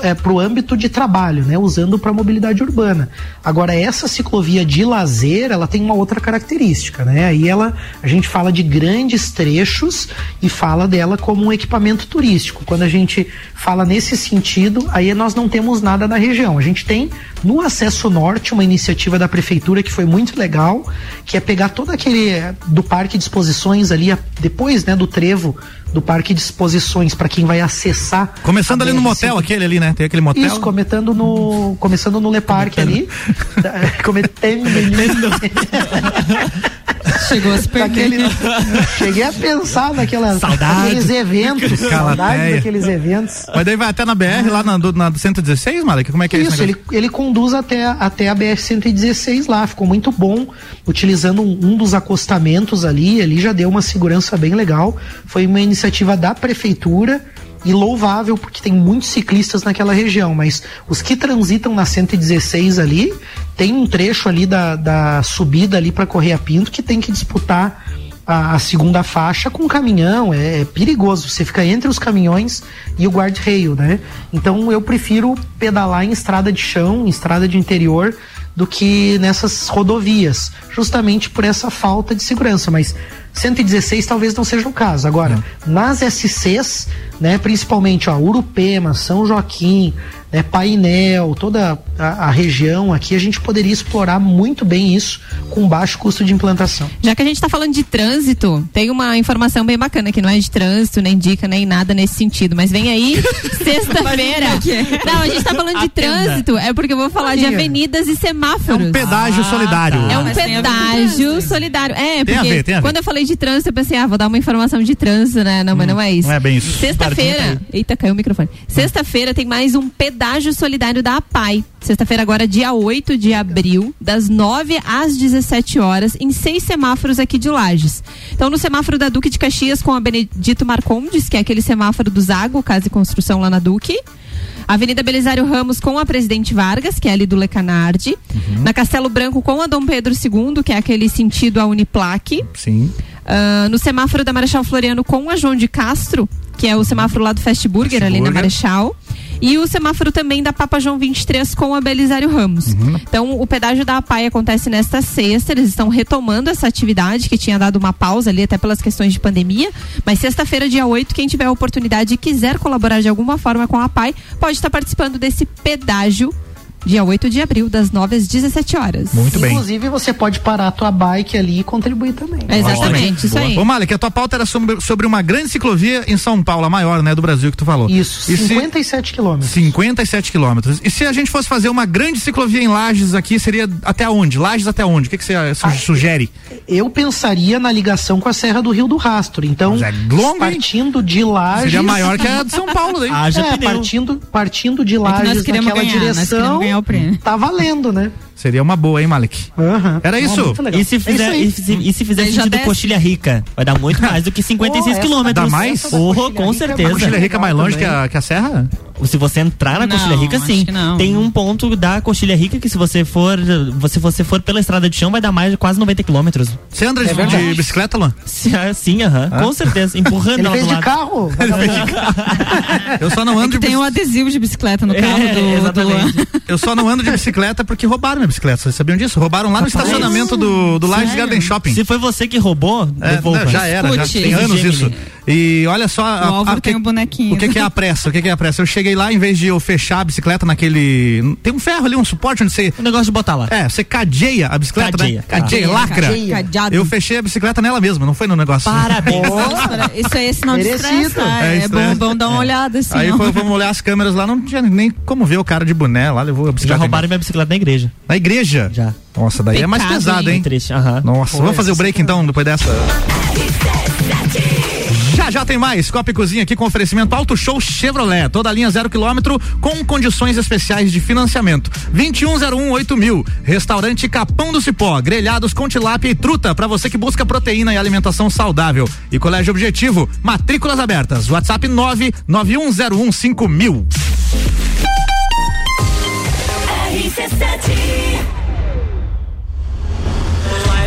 é, para o âmbito de trabalho, né, usando para mobilidade urbana. Agora essa ciclovia de lazer, ela tem uma outra característica, né? Aí ela, a gente fala de grandes trechos e fala dela como um equipamento turístico. Quando a gente fala nesse sentido, aí nós não temos nada na região. A gente tem no acesso norte uma iniciativa da prefeitura que foi muito legal, que é pegar todo aquele eh, do parque de exposições ali depois, né, do trevo do parque de exposições para quem vai acessar. Começando ali no BR-100. motel, aquele ali, né? Tem aquele motel. Isso, cometendo no, começando no Le Parque ali. Da- cometendo. Chegou a se perder. Daquele, cheguei a pensar naquelas, Saudade. naqueles eventos, saudade Calateia. daqueles eventos. Mas daí vai até na BR, lá na, do, na do 116, Malek? Como é que é isso? Isso, ele, ele conduz até, até a BR-116 lá, ficou muito bom, utilizando um, um dos acostamentos ali, ali já deu uma segurança bem legal. Foi uma iniciativa da prefeitura e louvável, porque tem muitos ciclistas naquela região, mas os que transitam na 116 ali, tem um trecho ali da, da subida ali para Correia Pinto que tem que disputar a, a segunda faixa com caminhão, é, é perigoso. Você fica entre os caminhões e o guarda-reio, né? Então eu prefiro pedalar em estrada de chão, em estrada de interior, do que nessas rodovias, justamente por essa falta de segurança. Mas 116 talvez não seja o caso. Agora, nas SCs, né, principalmente ó, Urupema, São Joaquim, né, Painel, toda a, a região aqui, a gente poderia explorar muito bem isso com baixo custo de implantação. Já que a gente está falando de trânsito, tem uma informação bem bacana que não é de trânsito, nem dica, nem nada nesse sentido. Mas vem aí, sexta-feira. Não, a gente está falando de Atenda. trânsito, é porque eu vou falar de avenidas e É semáforos. um pedágio solidário. É um mas pedágio solidário. É, Tem a porque ver, tem a ver. quando eu falei de trânsito, eu pensei, ah, vou dar uma informação de trânsito, né? Não, mas não é isso. não é bem isso. Sexta-feira. Eita, caiu o microfone. Sexta-feira tem mais um pedágio solidário da APAI. Sexta-feira, agora, dia 8 de abril, das 9 às 17 horas, em seis semáforos aqui de Lages. Então, no semáforo da Duque de Caxias com a Benedito Marcondes, que é aquele semáforo do Zago, Casa e Construção lá na Duque. Avenida Belisário Ramos com a Presidente Vargas, que é ali do Lecanardi. Na Castelo Branco com a Dom Pedro II, que é aquele sentido a Uniplaque. Sim. Ah, no semáforo da Marechal Floriano com a João de Castro, que é o semáforo lá do Fast Burger, Fast ali na Burger. Marechal. E o semáforo também da Papa João 23 com a Belisário Ramos. Uhum. Então, o pedágio da APAI acontece nesta sexta. Eles estão retomando essa atividade que tinha dado uma pausa ali, até pelas questões de pandemia. Mas sexta-feira, dia 8, quem tiver a oportunidade e quiser colaborar de alguma forma com a APAI, pode estar participando desse pedágio. Dia 8 de abril, das 9 às 17 horas. Muito bem. Inclusive, você pode parar a tua bike ali e contribuir também. Exatamente, isso aí. Ô, Malek, a tua pauta era sobre, sobre uma grande ciclovia em São Paulo, a maior, né, do Brasil que tu falou. Isso, E se- 57 quilômetros. 57 quilômetros. E se a gente fosse fazer uma grande ciclovia em Lages aqui, seria até onde? Lages até onde? O que, que você su- Ah, sugere? Eu pensaria na ligação com a Serra do Rio do Rastro. Então, é longo, hein? partindo de Lages. Seria maior que a de São Paulo. Haja É, pneu. partindo, partindo de É que nós Lages naquela ganhar, direção. Ganhar o prêmio. Tá valendo, né? Seria uma boa, hein, Malek? Aham. Era isso? legal. E se É fizer, isso aí. e se, e se fizer sentido desce. coxilha rica? Vai dar muito mais do que 56 Oh, quilômetros. dá mais? Oh, com Rica é A certeza. Coxilha Rica é mais longe que a, que a Serra? Se você entrar na Não, Coxilha Rica, sim. Tem um ponto da Coxilha Rica que se você for, você, você for pela estrada de chão, vai dar mais de quase 90 quilômetros. Você anda de, É verdade. de bicicleta, Luan? Sim, ah, Sim, aham. Com certeza. Empurrando Ele ela fez do de lado. carro? Eu só não É ando que de tem um adesivo de bicicleta no É, carro do, do Luan. Eu só não ando de bicicleta porque roubaram minha bicicleta. Vocês sabiam disso? Roubaram lá no estacionamento do, do Lages Sério? Garden Shopping. Se foi você que roubou, É, devolva. não, já era, já tem anos Gemini. isso. E olha só. O Álvaro tem um bonequinho. O que, que é a pressa? O que, que é a pressa? Eu cheguei lá, em vez de eu fechar a bicicleta naquele. Tem um ferro ali, um suporte onde você. O negócio de botar lá. É, você cadeia a bicicleta, Cadeia. né? Cadeia, Ah. lacra. Cadeia. Cadeado. Eu fechei a bicicleta nela mesma, não foi no negócio. Parabéns. Isso aí é sinal de estresse, tá? É É, bom, bom dar uma olhada assim. Aí foi, vamos olhar as câmeras lá, não tinha nem como ver o cara de boné lá, levou a Já bicicleta. roubaram minha bicicleta na igreja. Na igreja? Já. Nossa, daí é mais Pecado, pesado, hein? Triste. Aham. Nossa, vamos fazer o break então, depois dessa. Já já tem mais. Copa e Cozinha aqui com oferecimento Auto Show Chevrolet. Toda linha zero quilômetro com condições especiais de financiamento. 2101 mil. Restaurante Capão do Cipó. Grelhados com tilápia e truta para você que busca proteína e alimentação saudável. E Colégio Objetivo. Matrículas abertas. WhatsApp 991015000. 5000. RC7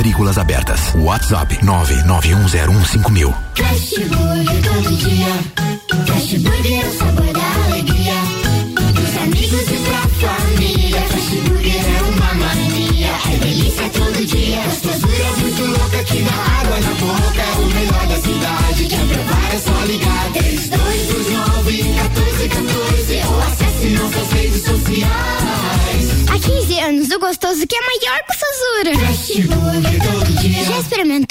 Matrículas abertas. WhatsApp 991015000. Fast Burger todo dia. Fast Burger é o sabor que é maior que o Sazura. Fast Burger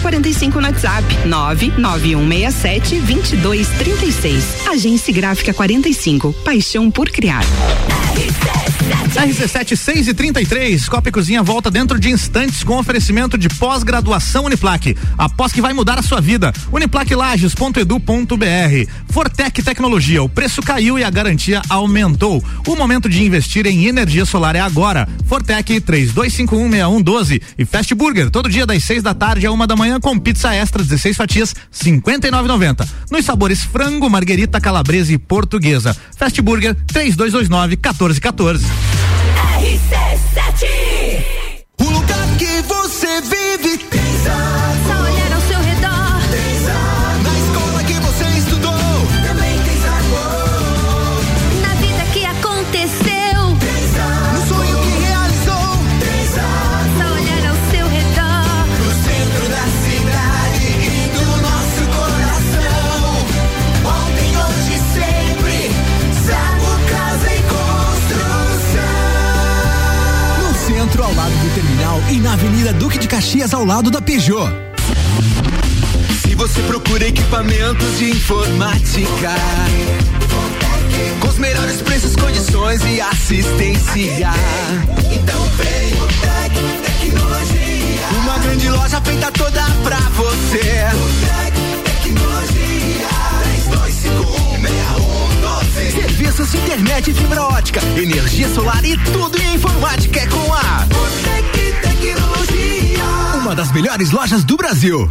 45 no WhatsApp 99167 2236. Agência Gráfica 45. Paixão por criar. RC7 6 e 33, Copa e Cozinha volta dentro de instantes com oferecimento de pós-graduação Uniplaque. Após que vai mudar a sua vida. Uniplaquelages.edu.br. Fortec Tecnologia, o preço caiu e a garantia aumentou. O momento de investir em energia solar é agora. Fortec 32516112 e Fast Burger, todo dia das 6 da tarde a uma da manhã com pizza extra 16 fatias 59,90. Nos sabores frango, marguerita, calabresa e portuguesa. Fast Burger 3229 1414. O lugar que você vive lado do terminal e na Avenida Duque de Caxias, ao lado da Peugeot. Se você procura equipamentos de informática, com os melhores preços, condições e assistência, então vem o Tec Tecnologia. Uma grande loja feita toda pra você. Serviços de internet e fibra ótica, energia solar e tudo em informática é com a Tec Tecnologia. uma das melhores lojas do Brasil.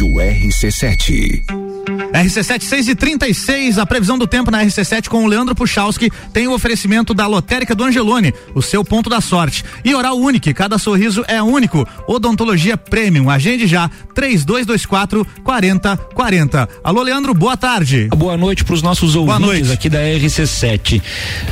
Rádio RC7. RC7 6 e 36 a previsão do tempo na RC7 com o Leandro Puchalski tem o oferecimento da Lotérica do Angelone, o seu ponto da sorte. E Oral Unique, cada sorriso é único. Odontologia Premium, agende já 3224 4040. Alô Leandro, boa tarde. Boa noite para os nossos ouvintes aqui da RC7.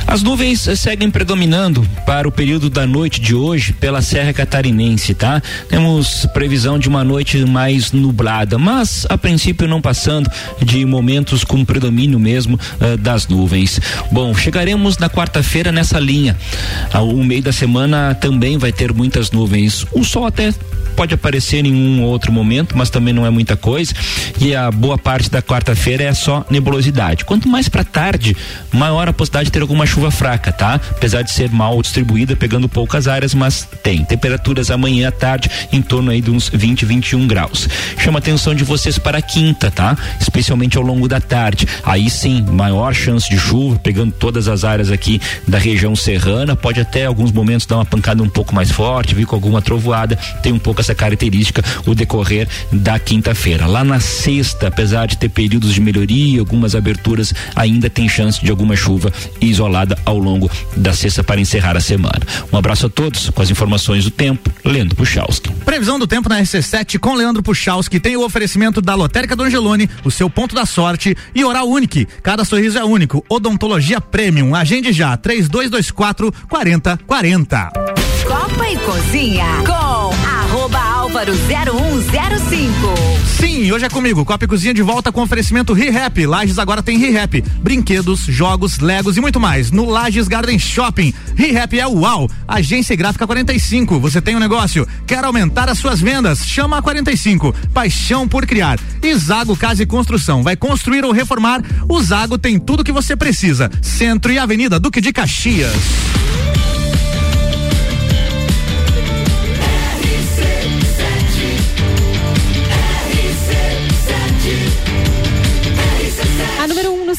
As nuvens eh, seguem predominando para o período da noite de hoje pela Serra Catarinense, tá? Temos previsão de uma noite mais nublada, mas a princípio não passando de momentos com predomínio mesmo eh, das nuvens. Bom, chegaremos na quarta-feira nessa linha. Ah, O meio da semana também vai ter muitas nuvens. O sol até pode aparecer em um ou outro momento, mas também não é muita coisa. E a boa parte da quarta-feira é só nebulosidade. Quanto mais para tarde, maior a possibilidade de ter alguma chuva fraca, tá? Apesar de ser mal distribuída, pegando poucas áreas, mas tem. Temperaturas amanhã à tarde em torno aí de uns 20, 21 graus. Chama a atenção de vocês para a quinta, tá? Especialmente ao longo da tarde. Aí sim, maior chance de chuva, pegando todas as áreas aqui da região serrana. Pode até alguns momentos dar uma pancada um pouco mais forte, vir com alguma trovoada. Tem um pouco essa característica o decorrer da quinta-feira. Lá na sexta, apesar de ter períodos de melhoria, algumas aberturas, ainda tem chance de alguma chuva isolada ao longo da sexta para encerrar a semana. Um abraço a todos com as informações do tempo. Lendo Puchalski. Previsão do tempo na RC7 com Leandro Puchalski tem o oferecimento da Lotérica do Angelone, o seu ponto da sorte e Oral Unique. Cada sorriso é único. Odontologia Premium. Agende já 3224 4040. Copa e Cozinha com álvaro 0105. Sim, hoje é comigo. Copa e Cozinha de volta com oferecimento ReHap. Lages agora tem ReHap. Brinquedos, jogos, legos e muito mais. No Lages Garden Shopping. ReHap é uau. Agência Gráfica 45. Você tem um negócio? Quer aumentar as suas vendas? Chama a 45. Paixão por criar. E Zago Casa e Construção. Vai construir ou reformar? O Zago tem tudo que você precisa. Centro e Avenida Duque de Caxias.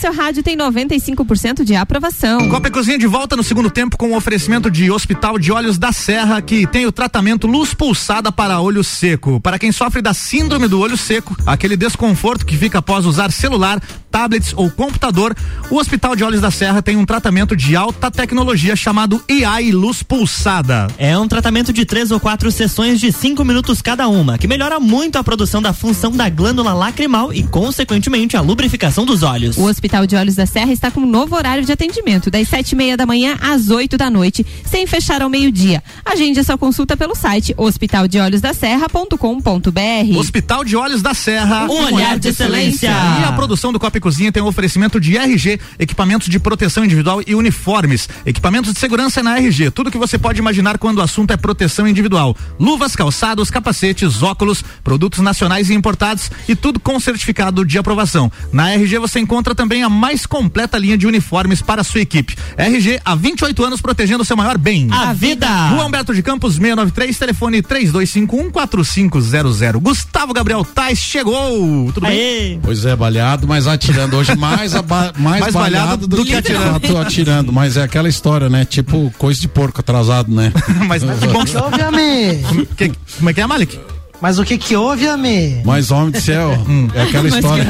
Seu rádio tem 95% de aprovação. Copa e Cozinha de volta no segundo tempo com o oferecimento de Hospital de Olhos da Serra, que tem o tratamento luz pulsada para olho seco. Para quem sofre da síndrome do olho seco, aquele desconforto que fica após usar celular, tablets ou computador, o Hospital de Olhos da Serra tem um tratamento de alta tecnologia chamado AI Luz Pulsada. É um tratamento de três ou quatro sessões de cinco minutos cada uma, que melhora muito a produção da função da glândula lacrimal e, consequentemente, a lubrificação dos olhos. O Hospital de Olhos da Serra está com um novo horário de atendimento, das sete e meia da manhã às 8 da noite, sem fechar ao meio-dia. Agende a sua consulta pelo site hospitaldeolhosdaserra.com.br. Hospital de Olhos da Serra. Um olhar de excelência. E a produção do Copa e Cozinha tem um oferecimento de RG, equipamentos de proteção individual e uniformes. Equipamentos de segurança na RG. Tudo que você pode imaginar quando o assunto é proteção individual. Luvas, calçados, capacetes, óculos, produtos nacionais e importados e tudo com certificado de aprovação. Na RG você encontra também tem a mais completa linha de uniformes para a sua equipe. RG, há 28 anos protegendo o seu maior bem. A vida. Rua Humberto de Campos, 693, telefone 3251-4500. Gustavo Gabriel Tais chegou. Tudo bem? Pois é, baleado, mas atirando hoje mais, aba- mais, Mais balhado, balhado do, do que atirando. atirando. Tô atirando, mas é aquela história, né? Tipo coisa de porco atrasado, né? mas que bom que Amê. Que- como é que é, Malik? Mas o que que houve, Amê? Mas, homem do céu, é aquela história.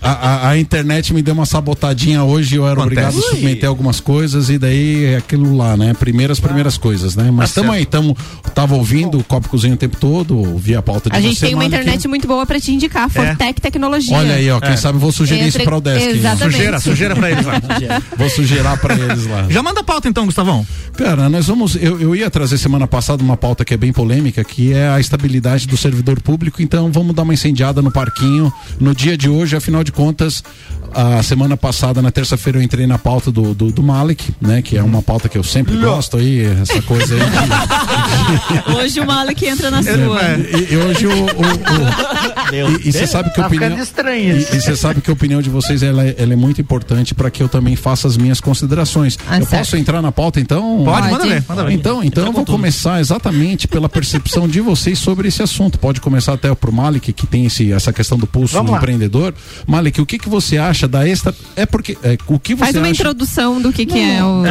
A, a- a internet me deu uma sabotadinha hoje, eu era obrigado a submeter algumas coisas e daí é aquilo lá, né? Primeiras, primeiras coisas, né? Mas Tá tamo aí, tamo, tava ouvindo o Copo Cozinha o tempo todo, ouvi a pauta de A gente tem uma internet muito boa pra te indicar, Fortec Tecnologia. Olha aí, ó, quem É. sabe eu vou sugerir isso Entre- pra o Desk. Exatamente. Sujeira, sujeira pra eles lá. Vou sugerir pra eles lá. Já manda a pauta então, Gustavão. Cara, nós vamos. Eu, eu ia trazer semana passada uma pauta que é bem polêmica, que é a estabilidade do servidor público. Então vamos dar uma incendiada no parquinho no dia de hoje. Afinal de contas, a semana passada, na terça-feira, eu entrei na pauta do, do, do Malik, né? Que é uma pauta que eu sempre gosto aí, essa coisa aí. Hoje o Malek entra na sua. E, e hoje o. o- o- e- você sabe que a Tá opinião. E você sabe que a opinião de vocês ela, é- ela é muito importante para que eu também faça as minhas considerações. Ah, eu certo. posso entrar na pauta então? Pode, manda ver, manda ver. Então, então eu vou começar exatamente pela percepção de vocês sobre esse assunto. Pode começar até pro Malik que tem esse, essa questão do pulso Vamos lá. empreendedor. Malik, o que que você acha da esta é porque é, o que você Faz uma acha introdução do que, que é o.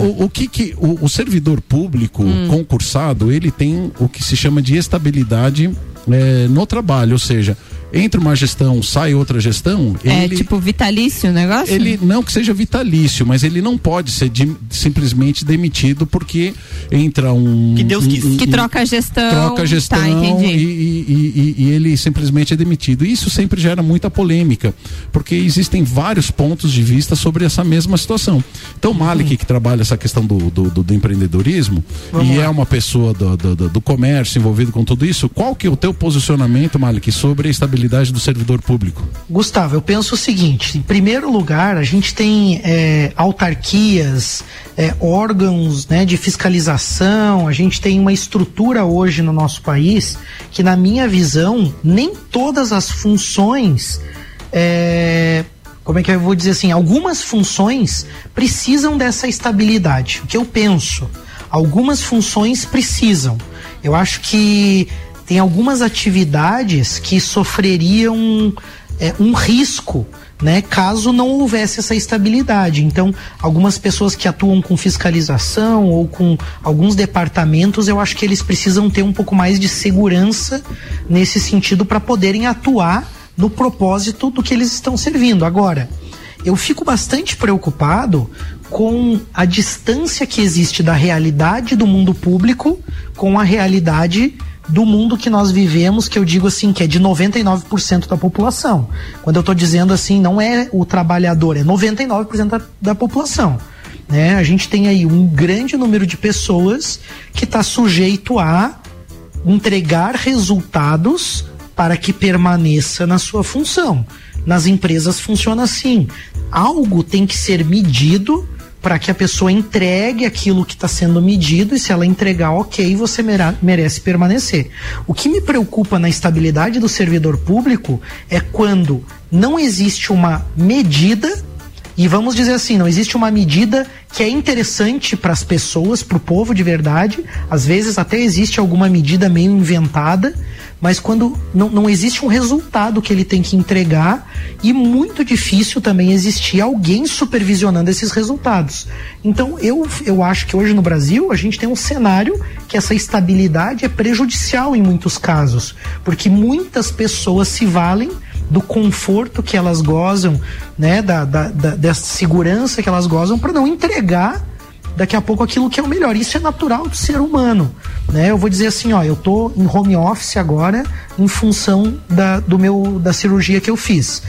o, o que que o, o servidor público Hum. concursado ele tem o que se chama de estabilidade eh, no trabalho, ou seja, entre uma gestão sai outra gestão, É ele tipo vitalício o negócio? ele não que seja vitalício, mas ele não pode ser de- simplesmente demitido porque entra um Que Deus quis. um- Que um- troca a gestão. troca a gestão Tá, entendi. e, e- e- e ele simplesmente é demitido. Isso sempre gera muita polêmica, porque existem vários pontos de vista sobre essa mesma situação. Então, o Malik, que trabalha essa questão do, do, do- do empreendedorismo Vamos e lá. é uma pessoa do, do- do- do comércio envolvido com tudo isso, qual que é o teu posicionamento, Malik, sobre a estabilidade do servidor público? Gustavo, eu penso o seguinte: em primeiro lugar, a gente tem é, autarquias, é, órgãos né, de fiscalização, a gente tem uma estrutura hoje no nosso país que, na minha visão, nem todas as funções. é, como é que eu vou dizer assim? Algumas funções precisam dessa estabilidade. O que eu penso? Algumas funções precisam. Eu acho que tem algumas atividades que sofreriam é, um risco, né, caso não houvesse essa estabilidade. Então, algumas pessoas que atuam com fiscalização ou com alguns departamentos, eu acho que eles precisam ter um pouco mais de segurança nesse sentido para poderem atuar no propósito do que eles estão servindo. Agora, eu fico bastante preocupado com a distância que existe da realidade do mundo público com a realidade do mundo que nós vivemos, que eu digo assim, que é de 99% da população. Quando eu estou dizendo assim, não é o trabalhador, é 99% da, da população. Né? A gente tem aí um grande número de pessoas que está sujeito a entregar resultados para que permaneça na sua função. Nas empresas funciona assim. Algo tem que ser medido para que a pessoa entregue aquilo que está sendo medido e se ela entregar, ok, você merece permanecer. O que me preocupa na estabilidade do servidor público é quando não existe uma medida e vamos dizer assim, não existe uma medida que é interessante para as pessoas, para o povo de verdade. Às vezes até existe alguma medida meio inventada, mas quando não, não existe um resultado que ele tem que entregar e muito difícil também existir alguém supervisionando esses resultados. Então eu, eu acho que hoje no Brasil a gente tem um cenário que essa estabilidade é prejudicial em muitos casos, porque muitas pessoas se valem do conforto que elas gozam, né, da, da, da- dessa segurança que elas gozam para não entregar daqui a pouco aquilo que é o melhor. Isso é natural do ser humano, né? Eu vou dizer assim, ó, eu tô em home office agora em função da, do meu da cirurgia que eu fiz.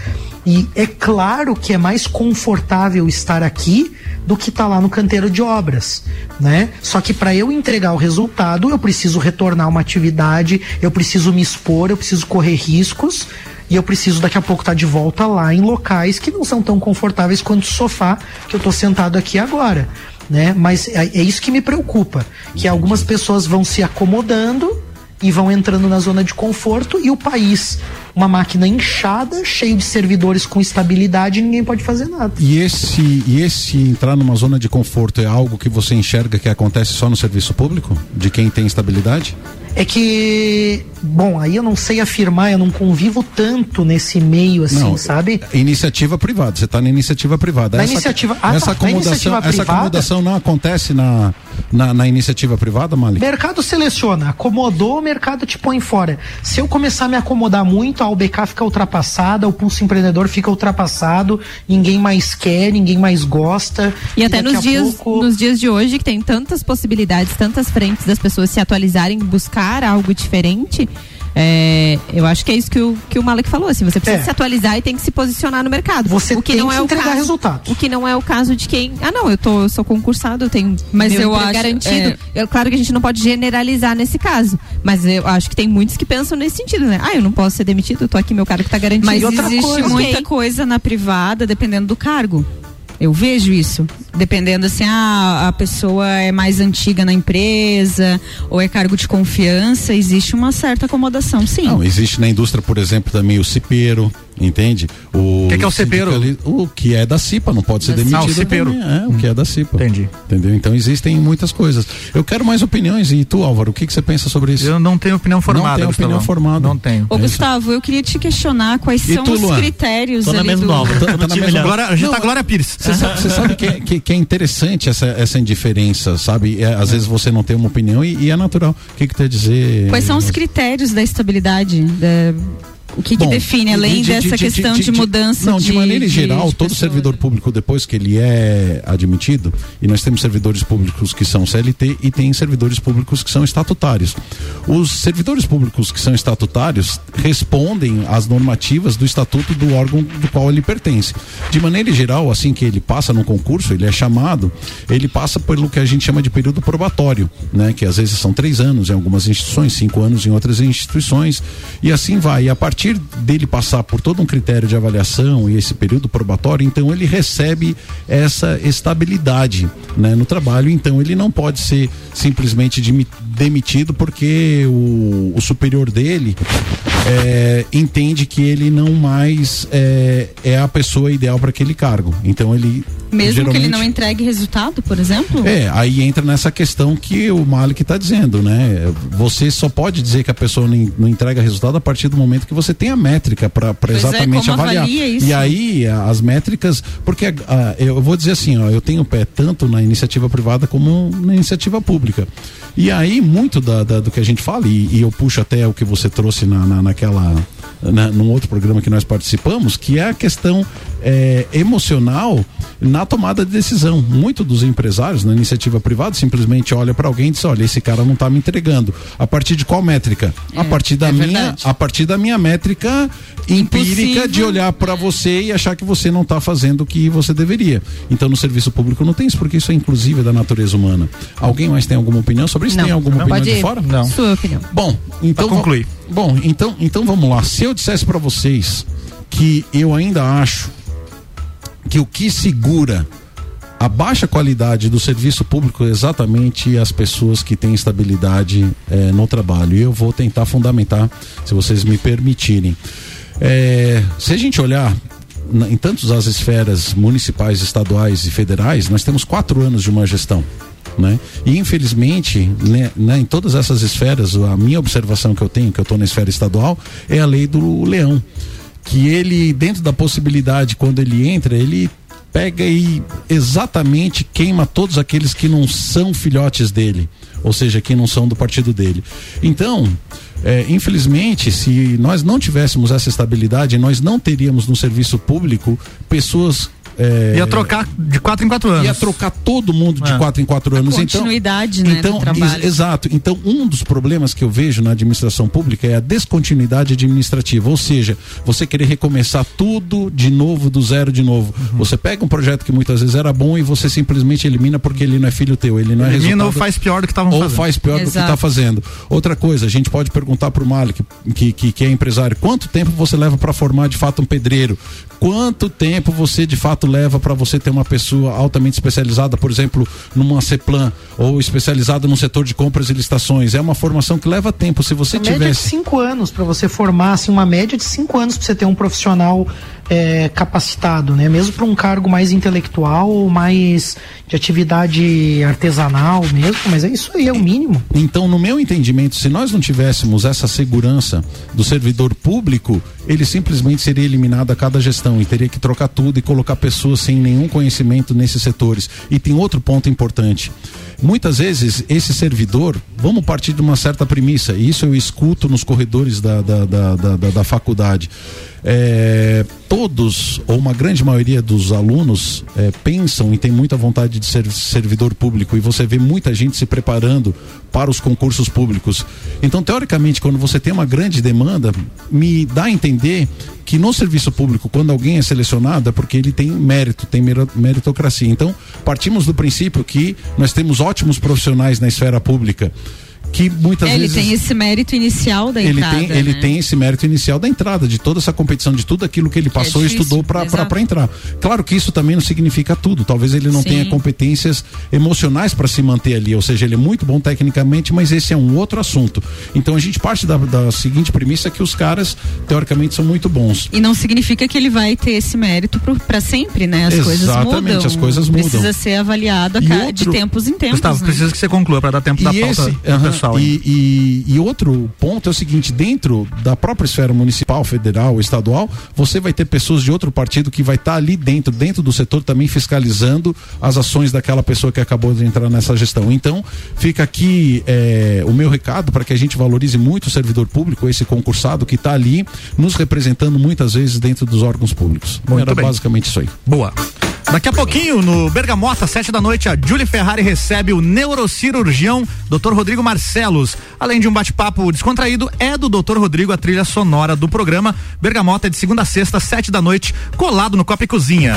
E é claro que é mais confortável estar aqui do que estar lá no canteiro de obras, né? Só que para eu entregar o resultado, eu preciso retornar uma atividade, eu preciso me expor, eu preciso correr riscos e eu preciso daqui a pouco estar de volta lá em locais que não são tão confortáveis quanto o sofá que eu tô sentado aqui agora, né? Mas é, é isso que me preocupa, que algumas pessoas vão se acomodando e vão entrando na zona de conforto e o país, uma máquina inchada, cheio de servidores com estabilidade ninguém pode fazer nada. E esse, e esse entrar numa zona de conforto é algo que você enxerga que acontece só no serviço público? De quem tem estabilidade? É que, bom, aí eu não sei afirmar, eu não convivo tanto nesse meio assim, Não, sabe? Iniciativa privada, você está na iniciativa privada. Na essa, iniciativa- ah, essa tá, na acomodação, iniciativa essa privada? acomodação não acontece na, na, na iniciativa privada, Malik? Mercado seleciona, acomodou, o mercado te põe fora. Se eu começar a me acomodar muito, a UBK fica ultrapassada, o pulso empreendedor fica ultrapassado, ninguém mais quer, ninguém mais gosta. E até daqui nos dias, pouco- nos dias de hoje, que tem tantas possibilidades, tantas frentes das pessoas se atualizarem, buscar algo diferente. É, eu acho que é isso que o, que o Malek falou. Assim, você precisa É. se atualizar e tem que se posicionar no mercado. Você o que tem não que é o entregar caso, resultados. O que não é o caso de quem. Ah, não, eu, tô, eu sou concursado, eu tenho Mas meu eu acho, garantido. é. Eu, claro que a gente não pode generalizar nesse caso. Mas eu acho que tem muitos que pensam nesse sentido, né? Ah, eu não posso ser demitido, eu tô aqui, meu cargo tá garantido. Mas existe coisa, muita ok. coisa na privada, dependendo do cargo. Eu vejo isso. Dependendo assim, ah, a pessoa é mais antiga na empresa, ou é cargo de confiança, existe uma certa acomodação, sim. Não, existe na indústria, por exemplo, também o cipeiro, entende? O Que que é o cipeiro? O que é da CIPA, não pode ser Da demitido. CIPA. Ah, o cipeiro. também, É, o que é da CIPA. Entendi. Entendeu? Então existem muitas coisas. Eu quero mais opiniões. E tu, Álvaro, o que, que você pensa sobre isso? Eu não tenho opinião formada, Não tem opinião Gustavão. formada. Não tenho. Ô, Gustavo, eu queria te questionar quais E são tu, os Luan? critérios Tô na ali mesma do... Álvaro. Tá- tá na mesma- Glória, a gente Não, tá Glória Pires. Você sabe, sabe que, é- que, é interessante essa, essa indiferença, sabe? É, às vezes você não tem uma opinião e, e é natural. O que, que tu quer dizer? Quais são os critérios da estabilidade? Da- O que, que Bom, define, além de- de- dessa de- questão de, de- mudança Não, de, maneira geral, todo servidor público, depois que ele é admitido, e nós temos servidores públicos que são CLT e tem servidores públicos que são estatutários. Os servidores públicos que são estatutários respondem às normativas do estatuto do órgão do qual ele pertence. De maneira geral, assim que ele passa no concurso, ele é chamado, ele passa pelo que a gente chama de período probatório, né? Que às vezes são três anos em algumas instituições, cinco anos em outras instituições, e assim vai. E a partir dele passar por todo um critério de avaliação e esse período probatório, então ele recebe essa estabilidade né, no trabalho. Então ele não pode ser simplesmente demitido porque o, o superior dele é, entende que ele não mais é, é a pessoa ideal para aquele cargo. Então ele Mesmo que ele não entregue resultado, por exemplo? é, aí entra nessa questão que o Malik está dizendo, né? Você só pode dizer que a pessoa não entrega resultado a partir do momento que você tem a métrica para é, exatamente como avaliar. E aí as métricas, porque ah, eu vou dizer assim, ó, eu tenho pé tanto na iniciativa privada como na iniciativa pública. E aí muito da, da- do que a gente fala e, e eu puxo até o que você trouxe na, na, naquela na, num outro programa que nós participamos, que é a questão é, emocional na tomada de decisão. Muito dos empresários na iniciativa privada simplesmente olha para alguém e diz: olha, esse cara não está me entregando. A partir de qual métrica? a partir da é minha, verdade. a partir da minha métrica empírica Impossível. de olhar para você e achar que você não está fazendo o que você deveria. Então no serviço público não tem isso, porque isso é inclusive da natureza humana. Alguém mais tem alguma opinião sobre isso? Não. Tem alguma Não. opinião Pode de ir. fora? Não. Sua opinião. Bom, então concluir. Bom, então, então vamos lá. Se eu dissesse para vocês que eu ainda acho que o que segura a baixa qualidade do serviço público é exatamente as pessoas que têm estabilidade eh, no trabalho. E eu vou tentar fundamentar, se vocês me permitirem. Eh, se a gente olhar em tantas as esferas municipais, estaduais e federais, nós temos quatro anos de uma gestão. Né? E infelizmente, né, né, em todas essas esferas, a minha observação que eu tenho, que eu estou na esfera estadual, é a lei do leão. Que ele, dentro da possibilidade, quando ele entra, ele pega e exatamente queima todos aqueles que não são filhotes dele, ou seja, que não são do partido dele. Então, é, infelizmente, se nós não tivéssemos essa estabilidade, nós não teríamos no serviço público pessoas. É, Ia trocar de quatro em quatro anos. Ia trocar todo mundo de É. quatro em quatro anos. Então, continuidade, né, então do trabalho. ex- exato. Então, um dos problemas que eu vejo na administração pública é a descontinuidade administrativa. Ou seja, você querer recomeçar tudo de novo, do zero de novo. Uhum. Você pega um projeto que muitas vezes era bom e você simplesmente elimina porque ele não é filho teu, ele não é Elimina resultado ou faz pior do que estavam ou fazendo. faz pior do que Exato. está fazendo. Outra coisa, a gente pode perguntar para o Malik, que, que, que é empresário, quanto tempo você leva para formar de fato um pedreiro? Quanto tempo você de fato quanto leva para você ter uma pessoa altamente especializada, por exemplo, numa CEPLAN ou especializada no setor de compras e licitações. É uma formação que leva tempo. Se você Uma média de cinco anos para você formar, assim, uma média de cinco anos para você ter um profissional é, capacitado, né? Mesmo para um cargo mais intelectual ou mais de atividade artesanal mesmo, mas é isso aí, é o mínimo. Então, no meu entendimento, se nós não tivéssemos essa segurança do servidor público, ele simplesmente seria eliminado a cada gestão e teria que trocar tudo e colocar pessoas sem nenhum conhecimento nesses setores. E tem outro ponto importante. Muitas vezes esse servidor, vamos partir de uma certa premissa, e isso eu escuto nos corredores da, da, da, da, da- da faculdade. É, todos, ou uma grande maioria dos alunos, é, pensam e tem muita vontade de ser servidor público, e você vê muita gente se preparando para os concursos públicos. Então, teoricamente, quando você tem uma grande demanda, me dá a entender que no serviço público, quando alguém é selecionado, é porque ele tem mérito, tem meritocracia. Então, partimos do princípio que nós temos ótimos profissionais na esfera pública. Que muitas É, ele vezes tem esse mérito inicial da ele entrada. tem, ele né? tem esse mérito inicial da entrada, de toda essa competição, de tudo aquilo que ele passou e difícil, estudou para entrar. Claro que isso também não significa tudo. Talvez ele não Sim. tenha competências emocionais para se manter ali. Ou seja, ele é muito bom tecnicamente, mas esse é um outro assunto. Então a gente parte da, da seguinte premissa que os caras, teoricamente, são muito bons. E não significa que ele vai ter esse mérito para sempre, né? As coisas Exatamente, mudam. as coisas mudam. Precisa ser avaliado a E ca- outro- de tempos em tempos. Gustavo, né? precisa que você conclua para dar tempo da E pauta esse- pessoal. E, e- e outro ponto é o seguinte: dentro da própria esfera municipal, federal, estadual, você vai ter pessoas de outro partido que vai estar ali dentro, dentro do setor também fiscalizando as ações daquela pessoa que acabou de entrar nessa gestão. Então, fica aqui é, o meu recado para que a gente valorize muito o servidor público, esse concursado que está ali nos representando muitas vezes dentro dos órgãos públicos. Muito Era bem. basicamente isso aí. Boa. Daqui a pouquinho, no Bergamota, sete da noite, a Julie Ferrari recebe o neurocirurgião Dr. Rodrigo Marcelos. Além de um bate-papo descontraído, é do Dr. Rodrigo a trilha sonora do programa. Bergamota de segunda a sexta, sete da noite, colado no Copa e Cozinha.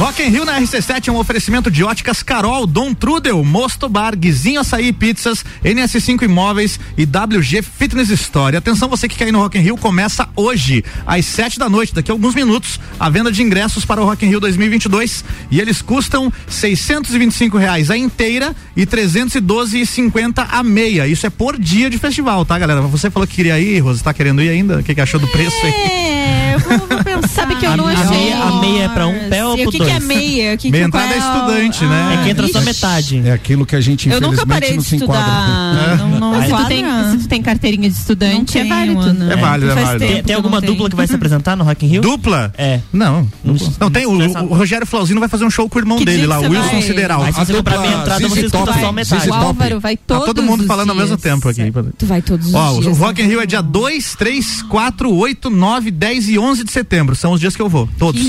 Rock in Rio na RC7 é um oferecimento de óticas Carol, Dom Trudel, Mosto Bar, Guizinho Açaí e Pizzas, NS5 Imóveis e WG Fitness Store. Atenção, você que quer ir no Rock in Rio, começa hoje, às 7 da noite, daqui a alguns minutos, a venda de ingressos para o Rock in Rio 2022 e eles custam 625 reais a inteira e 312,50 a meia. Isso é por dia de festival, tá, galera? Você falou que queria ir, Rosa, tá querendo ir ainda? O que, que achou do preço aí? É, eu vou, vou pensar. Sabe que eu não A achei. meia, a meia é pra um pé ou E pro o que, dois? que é meia? O que Meia que entrada é o- estudante, né? É que entra só metade. É aquilo que a gente Eu nunca infelizmente parei não de se enquadra. estudar. Não, não Se tu, tem, se tu tem carteirinha de estudante, é válido. É válido, é válido. Tem, alguma dupla que vai se apresentar no Rock in Rio? Dupla? É. Não. Não- tem. O, Rogério Flauzino vai fazer um show com o irmão dele lá, o Wilson? Sideral. Mas se você comprar meia entrada, você escuta Top, só metade. O. Álvaro vai Tá todos todo mundo falando ao mesmo tempo aqui. Tu vai todos os Ó, dias. o Rock in? Rio é dia 2, 3, 4, 8, 9, 10 e 11 de setembro. São os dias que eu vou. Todos.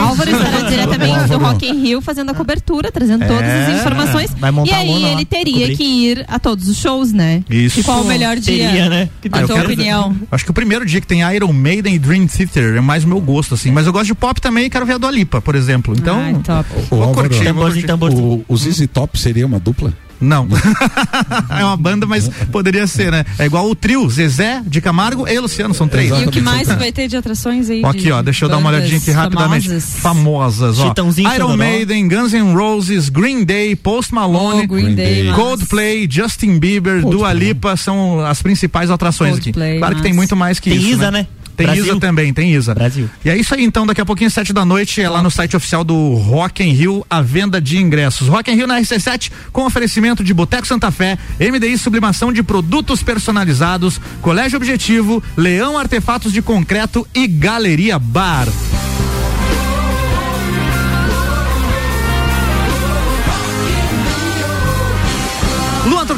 Álvaro estará diretamente do. Rock in Rio fazendo a cobertura, trazendo todas É. as informações. Vai montar e aí ele teria cobrir. que ir a todos os shows, né? Isso. E qual o melhor dia? Teria, né? Que Ah, tua opinião. Acho que o primeiro dia que tem Iron Maiden e Dream Theater é mais o meu gosto, assim. Mas eu gosto de pop também e quero ver a Dua Lipa, por exemplo. Então, Ai, top. O vou curtir, vou curtir. O, o ZZ Top seria uma dupla? Não. é uma banda, mas poderia ser, né? É igual o trio, Zezé, de Camargo e Luciano, são três. E o que mais vai ter de atrações aí? Aqui, ó, deixa eu dar uma olhadinha aqui rapidamente. famosas? Famosas, ó. Iron. Maiden, Guns N' Roses, Green Day, Post Malone, Oh, Green Day. Coldplay, Justin Bieber, Dua Lipa são as principais atrações Coldplay, aqui. Claro que tem muito mais que Tem isso. Isa, né? Tem Brasil. Isa também, tem Isa. Brasil. E é isso aí, então, daqui a pouquinho, sete da noite, é lá no site oficial do Rock in Rio, a venda de ingressos. Rock in Rio na RC7, com oferecimento de Boteco Santa Fé, MDI Sublimação de Produtos Personalizados, Colégio Objetivo, Leão Artefatos de Concreto e Galeria Bar.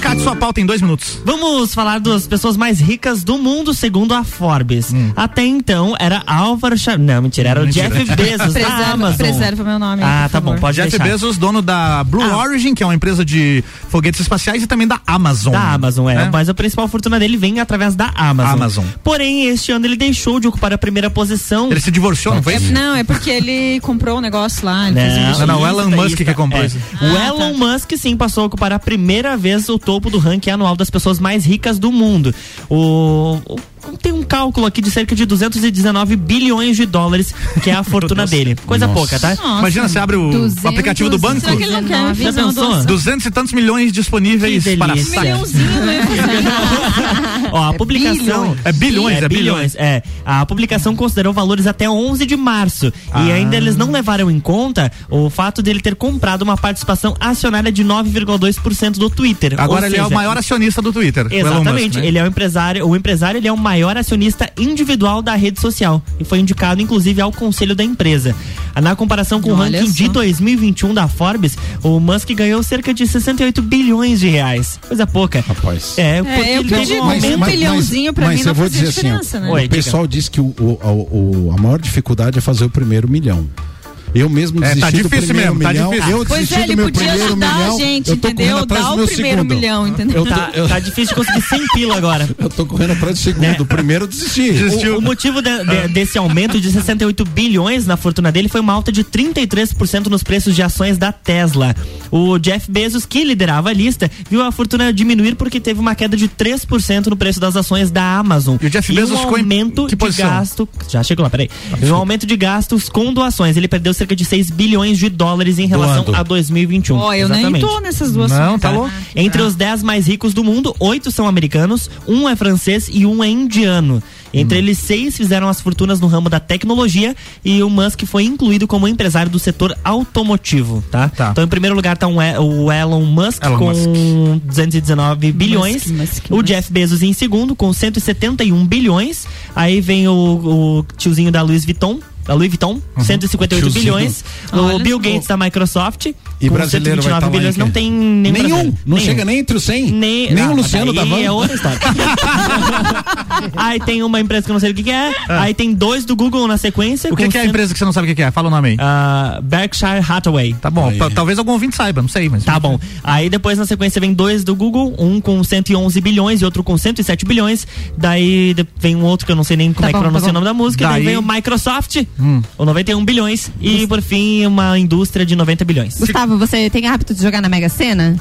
Turcati, sua pauta em dois minutos. Vamos falar das pessoas mais ricas do mundo, segundo a Forbes. Até então era Álvaro Xavier. Não, mentira, era o Mentira. Jeff Bezos da Preserva, Amazon. preserva meu nome. Ah, tá bom, favor. pode Jeff deixar. Bezos, dono da Blue Ah. Origin, que é uma empresa de foguetes espaciais, e também da Amazon. Da Amazon, é. né? Mas a principal fortuna dele vem através da Amazon. Amazon. Porém, este ano ele deixou de ocupar a primeira posição. Ele se divorciou, não foi É, isso? não, é porque ele comprou um negócio lá. Ele fez um Não, Não, não, o Elon Musk que comprou é. isso. O Ah, Elon tá. Musk sim passou a ocupar a primeira vez o topo topo do ranking anual das pessoas mais ricas do mundo. O, o- tem um cálculo aqui de cerca de 219 bilhões de dólares, que é a fortuna dele. Coisa Nossa. pouca, tá? Imagina, você abre o, o aplicativo do banco. Será que ele não quer Já pensou? doação? Duzentos e tantos milhões disponíveis Que para delícia. saque. Ó, a publicação. É bilhões, é bilhões. É. A publicação considerou valores até 11 de março. E Ah. ainda eles não levaram em conta o fato dele ter comprado uma participação acionária de 9,2% do Twitter. Agora Ou ele é o seja, maior acionista do Twitter. Elon Musk, Exatamente, né? ele é o empresário, o empresário ele é o maior acionista individual da rede social e foi indicado inclusive ao conselho da empresa. Na comparação com Olha o ranking só. de 2021 da Forbes, o Musk ganhou cerca de 68 bilhões de reais. Coisa pouca. Rapaz. É, porque É, eu ele digo, um um aumento. bilhãozinho pra mas mim eu não vou fazia dizer assim, né? Oi, o pessoal diz que o- o- o- a maior dificuldade é fazer o primeiro milhão. Eu mesmo É, desisti tá do difícil primeiro mesmo, tá milhão. difícil. Eu Pois desisti é, do ele meu podia primeiro ajudar milhão. a gente, entendeu? do o meu primeiro segundo. milhão, entendeu? Eu tô, Tá, eu, tá difícil de conseguir 100 pila agora. eu tô correndo atrás do segundo. O primeiro eu desisti. O, o motivo de- de- desse aumento de 68 bilhões na fortuna dele foi uma alta de 33% nos preços de ações da Tesla. O Jeff Bezos, que liderava a lista, viu a fortuna diminuir porque teve uma queda de 3% no preço das ações da Amazon. E o Jeff um Bezos ficou em aumento que de posição? gasto. Já chegou lá, peraí. E um aumento de gastos com doações. Ele perdeu cerca de 6 bilhões de dólares em relação Doando. a 2021. Ó, eu nem Exatamente. tô nessas duas Não, tá Tá? louco. Entre os 10 mais ricos do mundo, oito são americanos, um é francês e um é indiano. Entre eles, seis fizeram as fortunas no ramo da tecnologia e o Musk foi incluído como empresário do setor automotivo, tá? Tá. Então, em primeiro lugar tá um E- o Elon Musk Elon com Musk. 219 bilhões. Musk, o Musk. Jeff Bezos em segundo com 171 bilhões. Aí vem o, o tiozinho da Louis Vuitton. Da Louis Vuitton, 158 Tiozinho. bilhões. O Olha Bill só. Gates da Microsoft, E com brasileiro vai 129 tá lá em bilhões. Não tem Nenhum. brasileiro. Não Nenhum. chega nem entre os 100. Nem, Nem ah, o Luciano da Van. é outra história. aí tem uma empresa que eu não sei o que, que é. Aí tem dois do Google na sequência. Ah. O que, que é a empresa que você não sabe o que que é? Fala o nome aí. Ah, Berkshire Hathaway. Tá bom, talvez algum ouvinte saiba, não sei, mas. Tá bom. Aí depois na sequência vem dois do Google, um com 111 bilhões e outro com 107 bilhões. Daí vem um outro que eu não sei nem como Tá é que bom, pronuncia tá o nome da música. Daí, Daí- vem o Microsoft, Hum. o 91 bilhões. E por fim, uma indústria de 90 bilhões. Gustavo, você tem hábito de jogar na Mega Sena?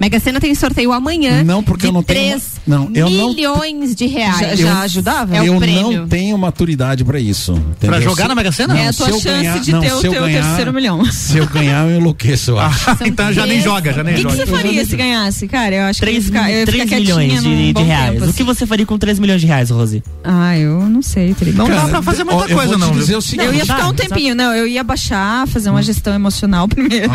Mega Sena tem sorteio amanhã. Não, porque de eu não tenho- 3 não, eu não- milhões de reais. Já, já ajudava? É o eu prêmio. não tenho maturidade pra isso. Pra entendeu? jogar Se- na Mega Sena? É a tua chance ganhar- de não, ter o teu ganhar- terceiro milhão. Se eu ganhar, eu enlouqueço, eu acho. então já nem três- joga, já O nem que, que joga. você faria se ganhasse, cara? Eu acho que eu ia 3, ficar, eu ia ficar milhões de, de reais. tempo, O assim. que você faria com 3 milhões de reais, Rose? Ah, eu não sei. Que Não dá pra fazer muita ó, coisa, não. o seguinte, eu ia ficar um tempinho, não, eu ia baixar, fazer uma gestão emocional primeiro.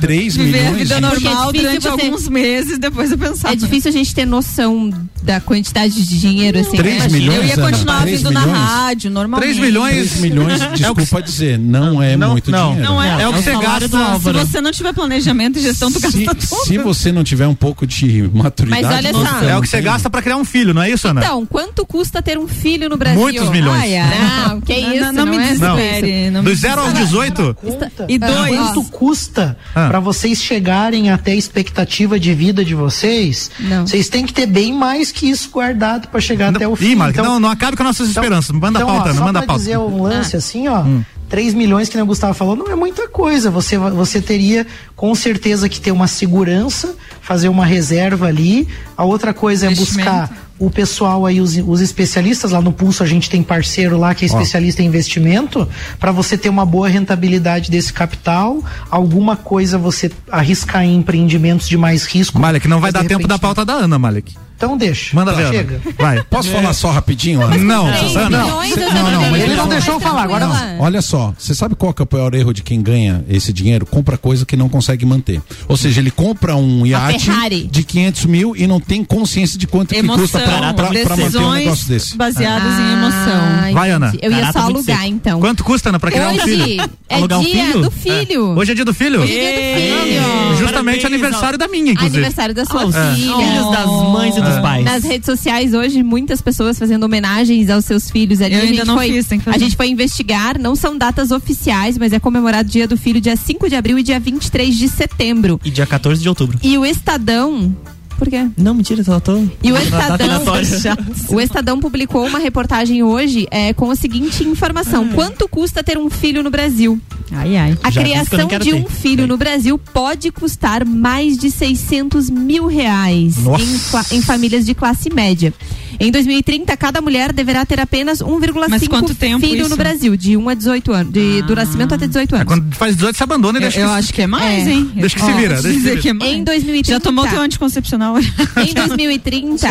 3 Viver a milhões. vida de- normal é durante alguns meses, depois eu pensar. É difícil a gente ter noção da quantidade de dinheiro, assim. Três Imagina. milhões, Eu ia Ana, continuar três vindo na milhões? rádio, normalmente. 3 milhões. 3 milhões, desculpa dizer, não é Não, muito não. dinheiro. Não é, É o que você salário gasta. Se você não tiver planejamento e gestão, tu gasta tudo. se você não tiver um pouco de maturidade. Mas olha só. É não o que você gasta pra criar um filho, não é isso, Ana? Então, quanto custa ter um filho no Brasil? Muitos milhões. Ai. Não, que Não, isso, não, não me é Não. desespere. não Do 0 ao 18? Conta E dois. quanto custa Ah. pra vocês chegarem até a expectativa de vida de vocês? Não. Vocês têm que ter bem mais que isso guardado pra chegar até o fim. Ih, Então- não, não acabe com nossas então- esperanças. Manda a então, pauta, ó, só manda a pauta. dizer um lance Ah. assim, ó. Hum. 3 milhões que nem o Gustavo falou não é muita coisa. Você, você teria com certeza que ter uma segurança, fazer uma reserva ali. A outra coisa é buscar o pessoal aí, os, os especialistas, lá no Pulso a gente tem parceiro lá que é especialista em investimento, para você ter uma boa rentabilidade desse capital, alguma coisa você arriscar em empreendimentos de mais risco. Malek, não vai dar tempo da pauta da Ana, Malek. Então deixa. Manda ver, chega. Vai. Posso falar só rapidinho, Ana? Não, Três Ana. milhões, eu já Não, não, não mas Ele não Não, deixou eu falar, agora tranquila. Olha só, você sabe qual que é o pior erro de quem ganha esse dinheiro? Compra coisa que não consegue manter. Ou seja, ele compra um iate de 500 mil e não tem consciência de quanto que Emoção, custa pra, pra- pra manter um negócio desse. baseadas em emoção. Ai, Vai, Ana. Eu ia só alugar, então. Quanto custa, Ana, pra criar um Hoje filho? é Alugar um dia filho? do filho. Hoje é dia do filho? Hoje é dia do filho. Justamente Parabéns, aniversário da minha, inclusive. Aniversário da sua Aos filha. filhos das mães e dos É. pais. Nas redes sociais hoje, muitas pessoas fazendo homenagens aos seus filhos ali. Eu a ainda gente não foi, fiz, tem que fazer. A gente foi investigar, não são datas oficiais, mas é comemorado o dia do filho dia 5 de abril e dia 23 de setembro. E dia 14 de outubro. E o Estadão. Por quê? Não, mentira, só tô. E o Estadão, o Estadão publicou uma reportagem hoje é, com a seguinte informação: Hum. quanto custa ter um filho no Brasil? Ai, ai. A Já que criação quero de ter. um filho no Brasil pode custar mais de 600 mil reais em, fa- em famílias de classe média. Em 2030, cada mulher deverá ter apenas Mas 1,5 quanto tempo filho isso? no Brasil, de 1 a 18 anos, de, do nascimento até 18 É anos. quando faz 18, você abandona e Eu, deixa eu que- acho que é mais, É. hein? Deixa que se vira, deixa que se dizer vira. que é mais. Em 2030. Já tomou teu anticoncepcional? Em 2030,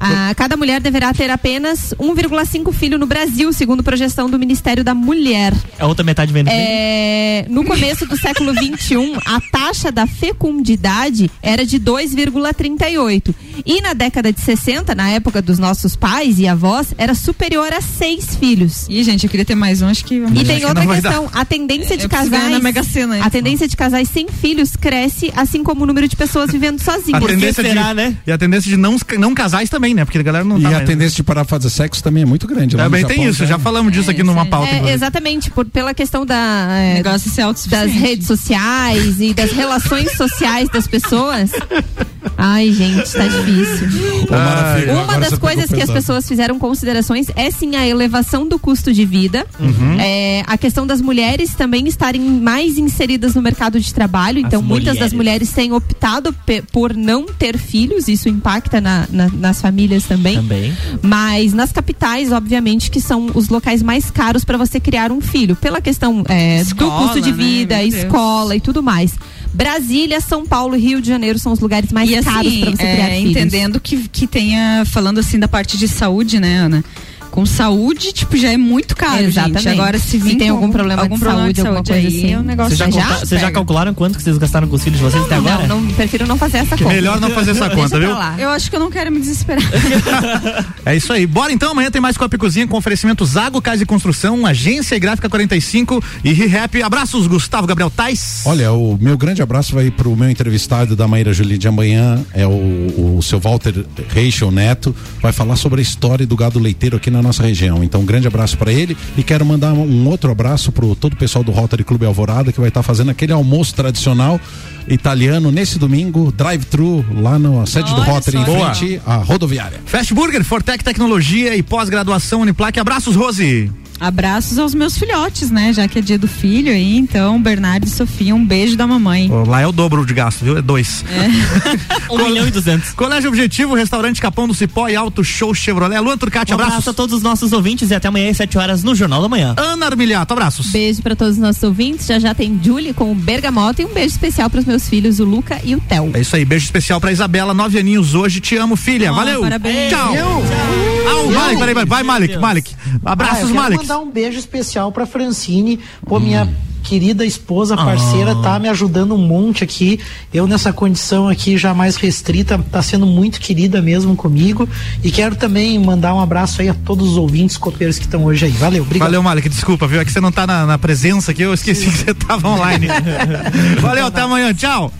a, cada mulher deverá ter apenas 1,5 filho no Brasil, segundo projeção do Ministério da Mulher. A outra metade vem do É, no começo do século XXI, a taxa da fecundidade era de 2,38. E na década de 60, na época dos nossos pais e avós, era superior a seis filhos. Ih, gente, eu queria ter mais um, acho que. E tem outra questão, a tendência de ganhar casais. na Mega Sena, a tendência de casais sem filhos cresce, assim como o número de pessoas vivendo A sozinhas. tendência de, né? E a tendência de não, não casais também, né? Porque a galera não E tá a mais- tendência de parar fazer sexo também é muito grande. lá no Também Japão tem isso, já falamos disso aqui numa pauta. É, inclusive. exatamente, por, pela questão da, é, Negócio das redes sociais e das relações sociais das pessoas. Ai, gente, tá difícil. Ai, Uma das coisas que as pessoas fizeram considerações é sim a elevação do custo de vida, Uhum. é, a questão das mulheres também estarem mais inseridas no mercado de trabalho. Então, muitas das mulheres. mulheres têm optado por não ter filhos, isso impacta na- na- nas famílias também. Também. Mas nas capitais, obviamente, que são os locais mais caros para você criar um filho, pela questão é, do Escola, custo de né? vida, Deus. escola e tudo mais. Brasília, São Paulo e Rio de Janeiro são os lugares mais e caros assim, para você é, criar filhos. entendendo que, que tenha, falando assim da parte de saúde, né, Ana? Com saúde, tipo, já é muito caro, Exatamente. gente. Agora, se Se vir tem algum problema algum de problema saúde, de alguma saúde coisa aí, assim. é um negócio Vocês já, Já vocês já calcularam quanto que vocês gastaram com os filhos de vocês até agora? Não, não, prefiro não fazer essa Que conta. melhor não fazer essa conta, viu? Eu acho que eu não quero me desesperar. É isso aí. Bora então, amanhã tem mais Copa e Cozinha com oferecimento Zago Casa e Construção, Agência e Gráfica 45 e ReHap. Abraços, Gustavo Gabriel Tais. Olha, o meu grande abraço vai pro meu entrevistado da Maíra Julie de amanhã, é o, o seu Walter Reichel Neto, vai falar sobre a história do gado leiteiro aqui na nossa região. Então, um grande abraço para ele e quero mandar um, outro abraço pro todo o pessoal do Rotary Clube Alvorada que vai estar fazendo aquele almoço tradicional italiano nesse domingo, drive-thru lá na sede do Rotary só. em Boa. frente à rodoviária. Fast Burger, Fortec Tecnologia e pós-graduação Uniplac. Abraços, Rose. Abraços aos meus filhotes, né? Já que é dia do filho aí, então, Bernardo e Sofia, um beijo da mamãe. Ô, Lá é o dobro de gasto, viu? É dois. Um milhão e duzentos. Colégio Objetivo, Restaurante Capão do Cipó e Auto Show Chevrolet. Luan Turcati, Um abraço abraços. a todos os nossos ouvintes e até amanhã às 7 horas no Jornal da Manhã. Ana Armiliato, abraços. Beijo para todos os nossos ouvintes. Já já tem Julie com o Bergamota e um beijo especial para os meus filhos, o Luca e o Theo. É isso aí, beijo especial pra Isabela, nove aninhos hoje, te amo, filha. Oh, Valeu. parabéns. Tchau. Ah, o Malik, peraí, vai, Malik, Malik. Ah, Abraços, quero Malik. Mandar um beijo especial pra Francine. Pô, minha querida esposa, parceira, tá me ajudando um monte aqui. Eu nessa condição aqui já mais restrita, tá sendo muito querida mesmo comigo. E quero também mandar um abraço aí a todos os ouvintes copeiros que estão hoje aí. Valeu, obrigado. Valeu, Malik, desculpa, viu? É que você não tá na, na presença aqui, eu esqueci que você tava online. Valeu, até amanhã, tchau.